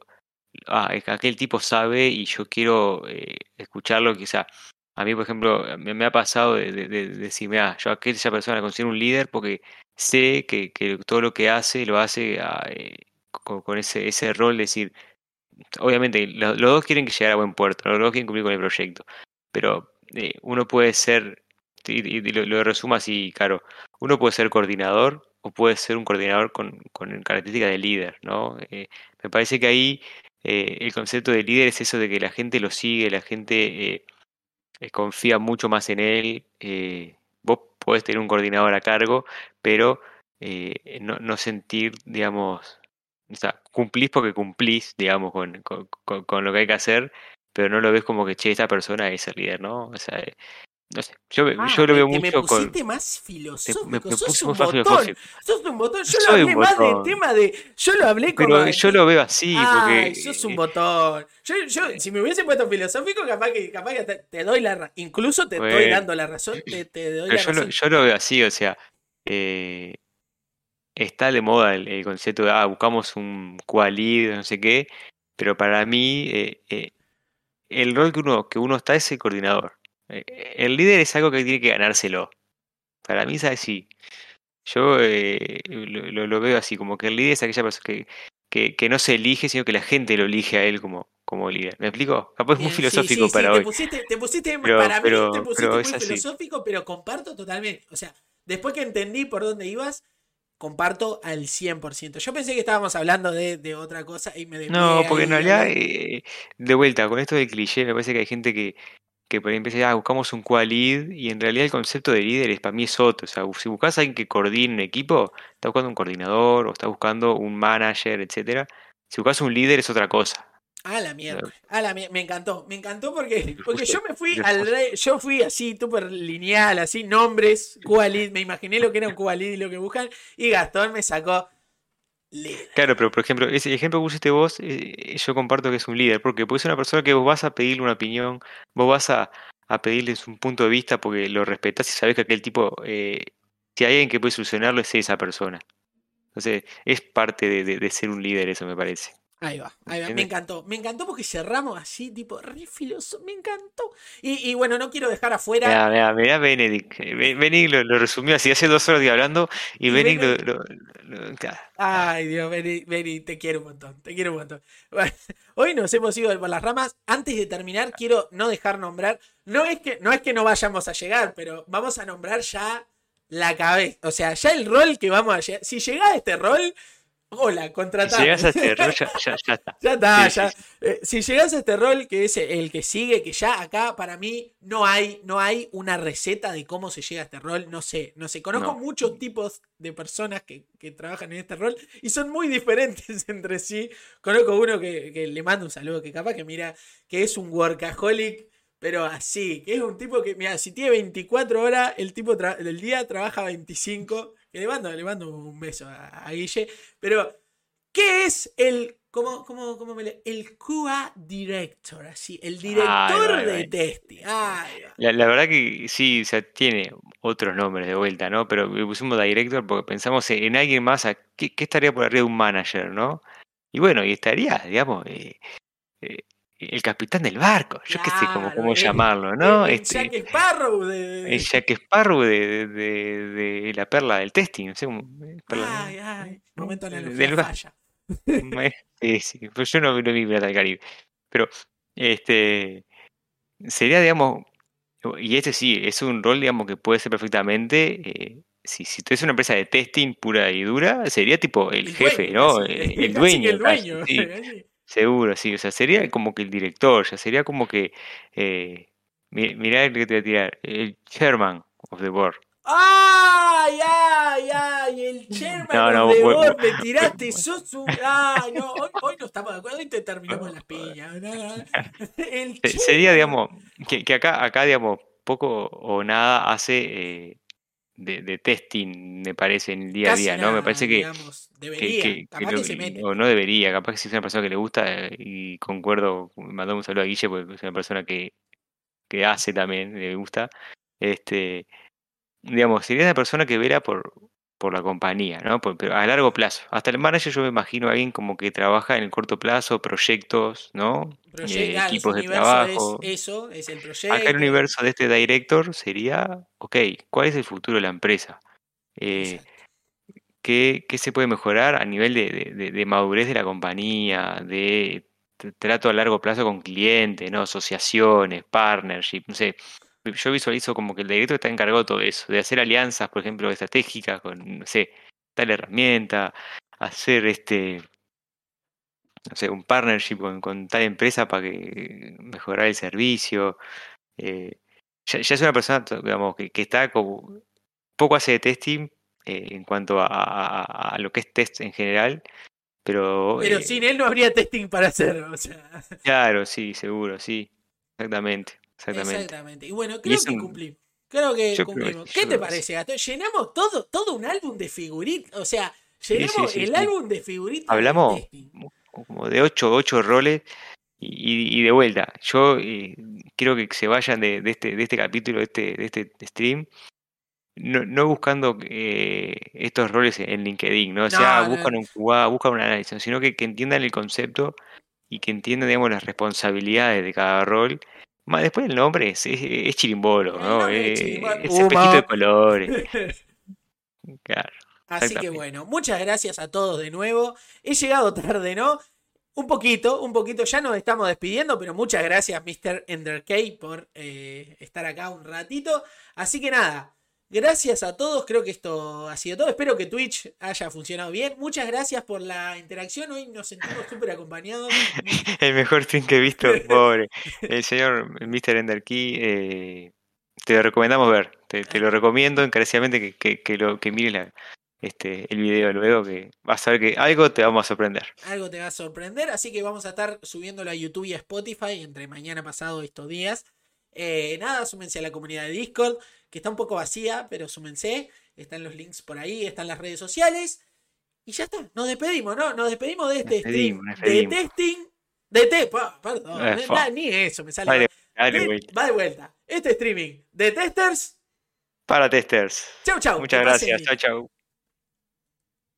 ah, aquel tipo sabe y yo quiero eh, escucharlo, quizá. A mí, por ejemplo, me, ha pasado de, decirme, ah, yo a aquella persona considero un líder porque sé que, que todo lo que hace lo hace ah, eh, con, ese, ese rol, decir, obviamente los, dos quieren llegar a buen puerto, los dos quieren cumplir con el proyecto, pero eh, uno puede ser, y, lo, resumo así, claro, uno puede ser coordinador o puede ser un coordinador con, con características de líder, ¿no? Eh, me parece que ahí el concepto de líder es eso de que la gente lo sigue, la gente eh, confía mucho más en él. Eh, vos podés tener un coordinador a cargo, pero eh, no, sentir, digamos, o sea, cumplís porque cumplís, digamos, con, con, lo que hay que hacer, pero no lo ves como que, che, esta persona es el líder, ¿no? O sea, no sé, yo, ah, yo lo veo mucho me pusiste más filosófico, me, sos un botón, sos un botón, yo lo hablé más del tema de, yo lo hablé como... Pero yo lo veo así, Ay, porque... sos un botón. Yo, yo, si me hubiese puesto filosófico, capaz que, capaz que te, doy la razón, incluso te estoy dando la razón, te, te doy la yo razón. Lo, yo lo veo así, o sea, eh, está de moda el, concepto de, ah, buscamos un cualid, no sé qué, pero para mí eh, eh, el rol que uno, que uno está es el coordinador. Eh, el líder es algo que tiene que ganárselo. Para mí es así. Yo eh, lo, veo así, como que el líder es aquella persona que, que, no se elige, sino que la gente lo elige a él como, como líder. ¿Me explico? Capaz es muy filosófico para hoy. Te pusiste, te pusiste para mí, te pusiste muy filosófico, pero comparto totalmente. O sea, después que entendí por dónde ibas, comparto al 100%. Yo pensé que estábamos hablando de, de otra cosa y me No, porque en realidad, eh, de vuelta, con esto del cliché, me parece que hay gente que, que por ahí empieza, ah, buscamos un qualid y en realidad el concepto de líder es, para mí es otro. O sea, si buscas a alguien que coordine un equipo, está buscando un coordinador o está buscando un manager, etcétera. Si buscas un líder es otra cosa. A la mierda. A la me encantó. Me encantó porque, porque yo me fui al yo fui así, súper lineal, así, nombres, qualid, me imaginé lo que era un qualid y lo que buscan, y Gastón me sacó Claro, pero por ejemplo, ese ejemplo que pusiste vos, eh, yo comparto que es un líder, porque puede ser una persona que vos vas a pedirle una opinión, vos vas a, a pedirles un punto de vista porque lo respetas y sabes que aquel tipo, eh, si hay alguien que puede solucionarlo, es esa persona. Entonces, es parte de ser un líder, eso me parece. Ahí va, ahí va. Me encantó. Me encantó porque cerramos así, tipo, re filoso. Me encantó. Y, bueno, no quiero dejar afuera. Mira, mira, mira Benedict. Benedict lo, resumió así hace dos horas de hablando. Y, Benedict lo. Ay, Dios, Benedict, te quiero un montón. Te quiero un montón. hoy nos hemos ido por las ramas. Antes de terminar, quiero no dejar nombrar. No es que no, es que no vayamos a llegar, pero vamos a nombrar ya la cabeza. O sea, ya el rol que vamos a llegar. Si llega a este rol Hola, contratado. Si llegas a este rol, ya, ya, está. Ya está, ya. Eh, si llegas a este rol, que es el que sigue, que ya acá para mí no hay, no hay una receta de cómo se llega a este rol. No sé, no sé. Conozco muchos tipos de personas que, que, trabajan en este rol y son muy diferentes entre sí. Conozco uno que, que, le mando un saludo, que capaz que mira, que es un workaholic. Pero así, que es un tipo que, mira, si tiene 24 horas, el tipo del día trabaja 25 le mando, le mando un beso a, Guille. Pero, ¿qué es el. ¿Cómo, cómo, cómo me le, El QA Director, así, el director de testing. la, verdad que sí, o sea, tiene otros nombres de vuelta, ¿no? Pero pusimos Director porque pensamos en alguien más, ¿qué, estaría por arriba de un manager, ¿no? Y bueno, y estaría, digamos, eh, eh, el capitán del barco, yo qué sé cómo, cómo llamarlo, ¿no? El, este, Jack Sparrow de, El Jack Sparrow de, de, la perla del testing, no sé, perla, ay, ay, momento de la falla. sí, sí, pues yo no, no vi Pirata del Caribe, pero este sería, digamos, y este sí, es un rol, digamos, que puede ser perfectamente, eh, si, si tú eres una empresa de testing pura y dura, sería tipo el, jefe, ¿no? el, dueño. El. Seguro, sí. O sea, sería como que el director, ya sería como que. Eh, Mirá el que te voy a tirar. El chairman of the board. ¡Ay, ay, ay! El chairman no, of the board, me tiraste, sos un. ¡Ay, no! Hoy, no estamos de acuerdo, hoy te terminamos las piñas. Sería, digamos, que, que, acá, acá, digamos, poco o nada hace eh, de, testing, me parece, en el día a día, ¿no? me parece que. debería, O no debería, capaz que si es una persona que le gusta, eh, y concuerdo, mandamos un saludo a Guille porque es una persona que, que hace también, le gusta. Este, digamos, sería una persona que verá por, por la compañía, ¿no? pero a largo plazo. Hasta el manager yo me imagino a alguien como que trabaja en el corto plazo, proyectos, ¿no? Eh, equipos de trabajo. eso, es el proyecto. Acá el universo de este director sería, ok, ¿cuál es el futuro de la empresa? Eh, ¿qué, se puede mejorar a nivel de, de, madurez de la compañía, de trato a largo plazo con clientes, ¿no? asociaciones, partnership, no sé, yo visualizo como que el director está encargado de todo eso, de hacer alianzas, por ejemplo, estratégicas con, no sé, tal herramienta, hacer este, no sé, un partnership con, tal empresa para que mejorar el servicio. Eh, ya, es una persona, digamos, que, está como, poco hace de testing eh, en cuanto a, lo que es test en general, pero... Pero eh, sin él no habría testing para hacer, o sea. Claro, sí, seguro, sí, exactamente. Exactamente. Y bueno, creo que cumplí. Creo que cumplimos. ¿Qué te parece, Gato? Llenamos todo, todo un álbum de figuritas. O sea, llenamos el álbum de figuritas. Hablamos como de ocho, ocho roles. Y, de vuelta, yo eh, quiero que se vayan de, este, de este capítulo, de este, de este stream, no, buscando eh, estos roles en LinkedIn, ¿no? O sea, buscan, Un, buscan un análisis, sino que, que entiendan el concepto y que entiendan, digamos, las responsabilidades de cada rol más después el nombre es, es, chirimbolo, ¿no? Es, espejito de colores. claro. Así que bueno, muchas gracias a todos de nuevo. He llegado tarde, ¿no? Un poquito, un poquito, ya nos estamos despidiendo, pero muchas gracias, Mr. Enderkey, por eh, estar acá un ratito. Así que nada, Gracias a todos, creo que esto ha sido todo. Espero que Twitch haya funcionado bien. Muchas gracias por la interacción. Hoy nos sentimos súper acompañados. El mejor stream que he visto, pobre. El señor Mr. Enderkey, eh, te lo recomendamos ver. Te, lo recomiendo encarecidamente que, que, lo, que mires este, el video luego, que vas a ver que algo te vamos a sorprender. Algo te va a sorprender, así que vamos a estar subiéndolo a YouTube y a Spotify entre mañana pasado estos días. Eh, nada, súmense a la comunidad de Discord que está un poco vacía, pero súmense. Están los links por ahí, están las redes sociales. Y ya está, nos despedimos, ¿no? Nos despedimos de este stream de testing. De te, perdón, eh, ni eso me sale. Va de vuelta. Este streaming de testers. Para testers. Chau, chau. Muchas gracias. Chau, chau.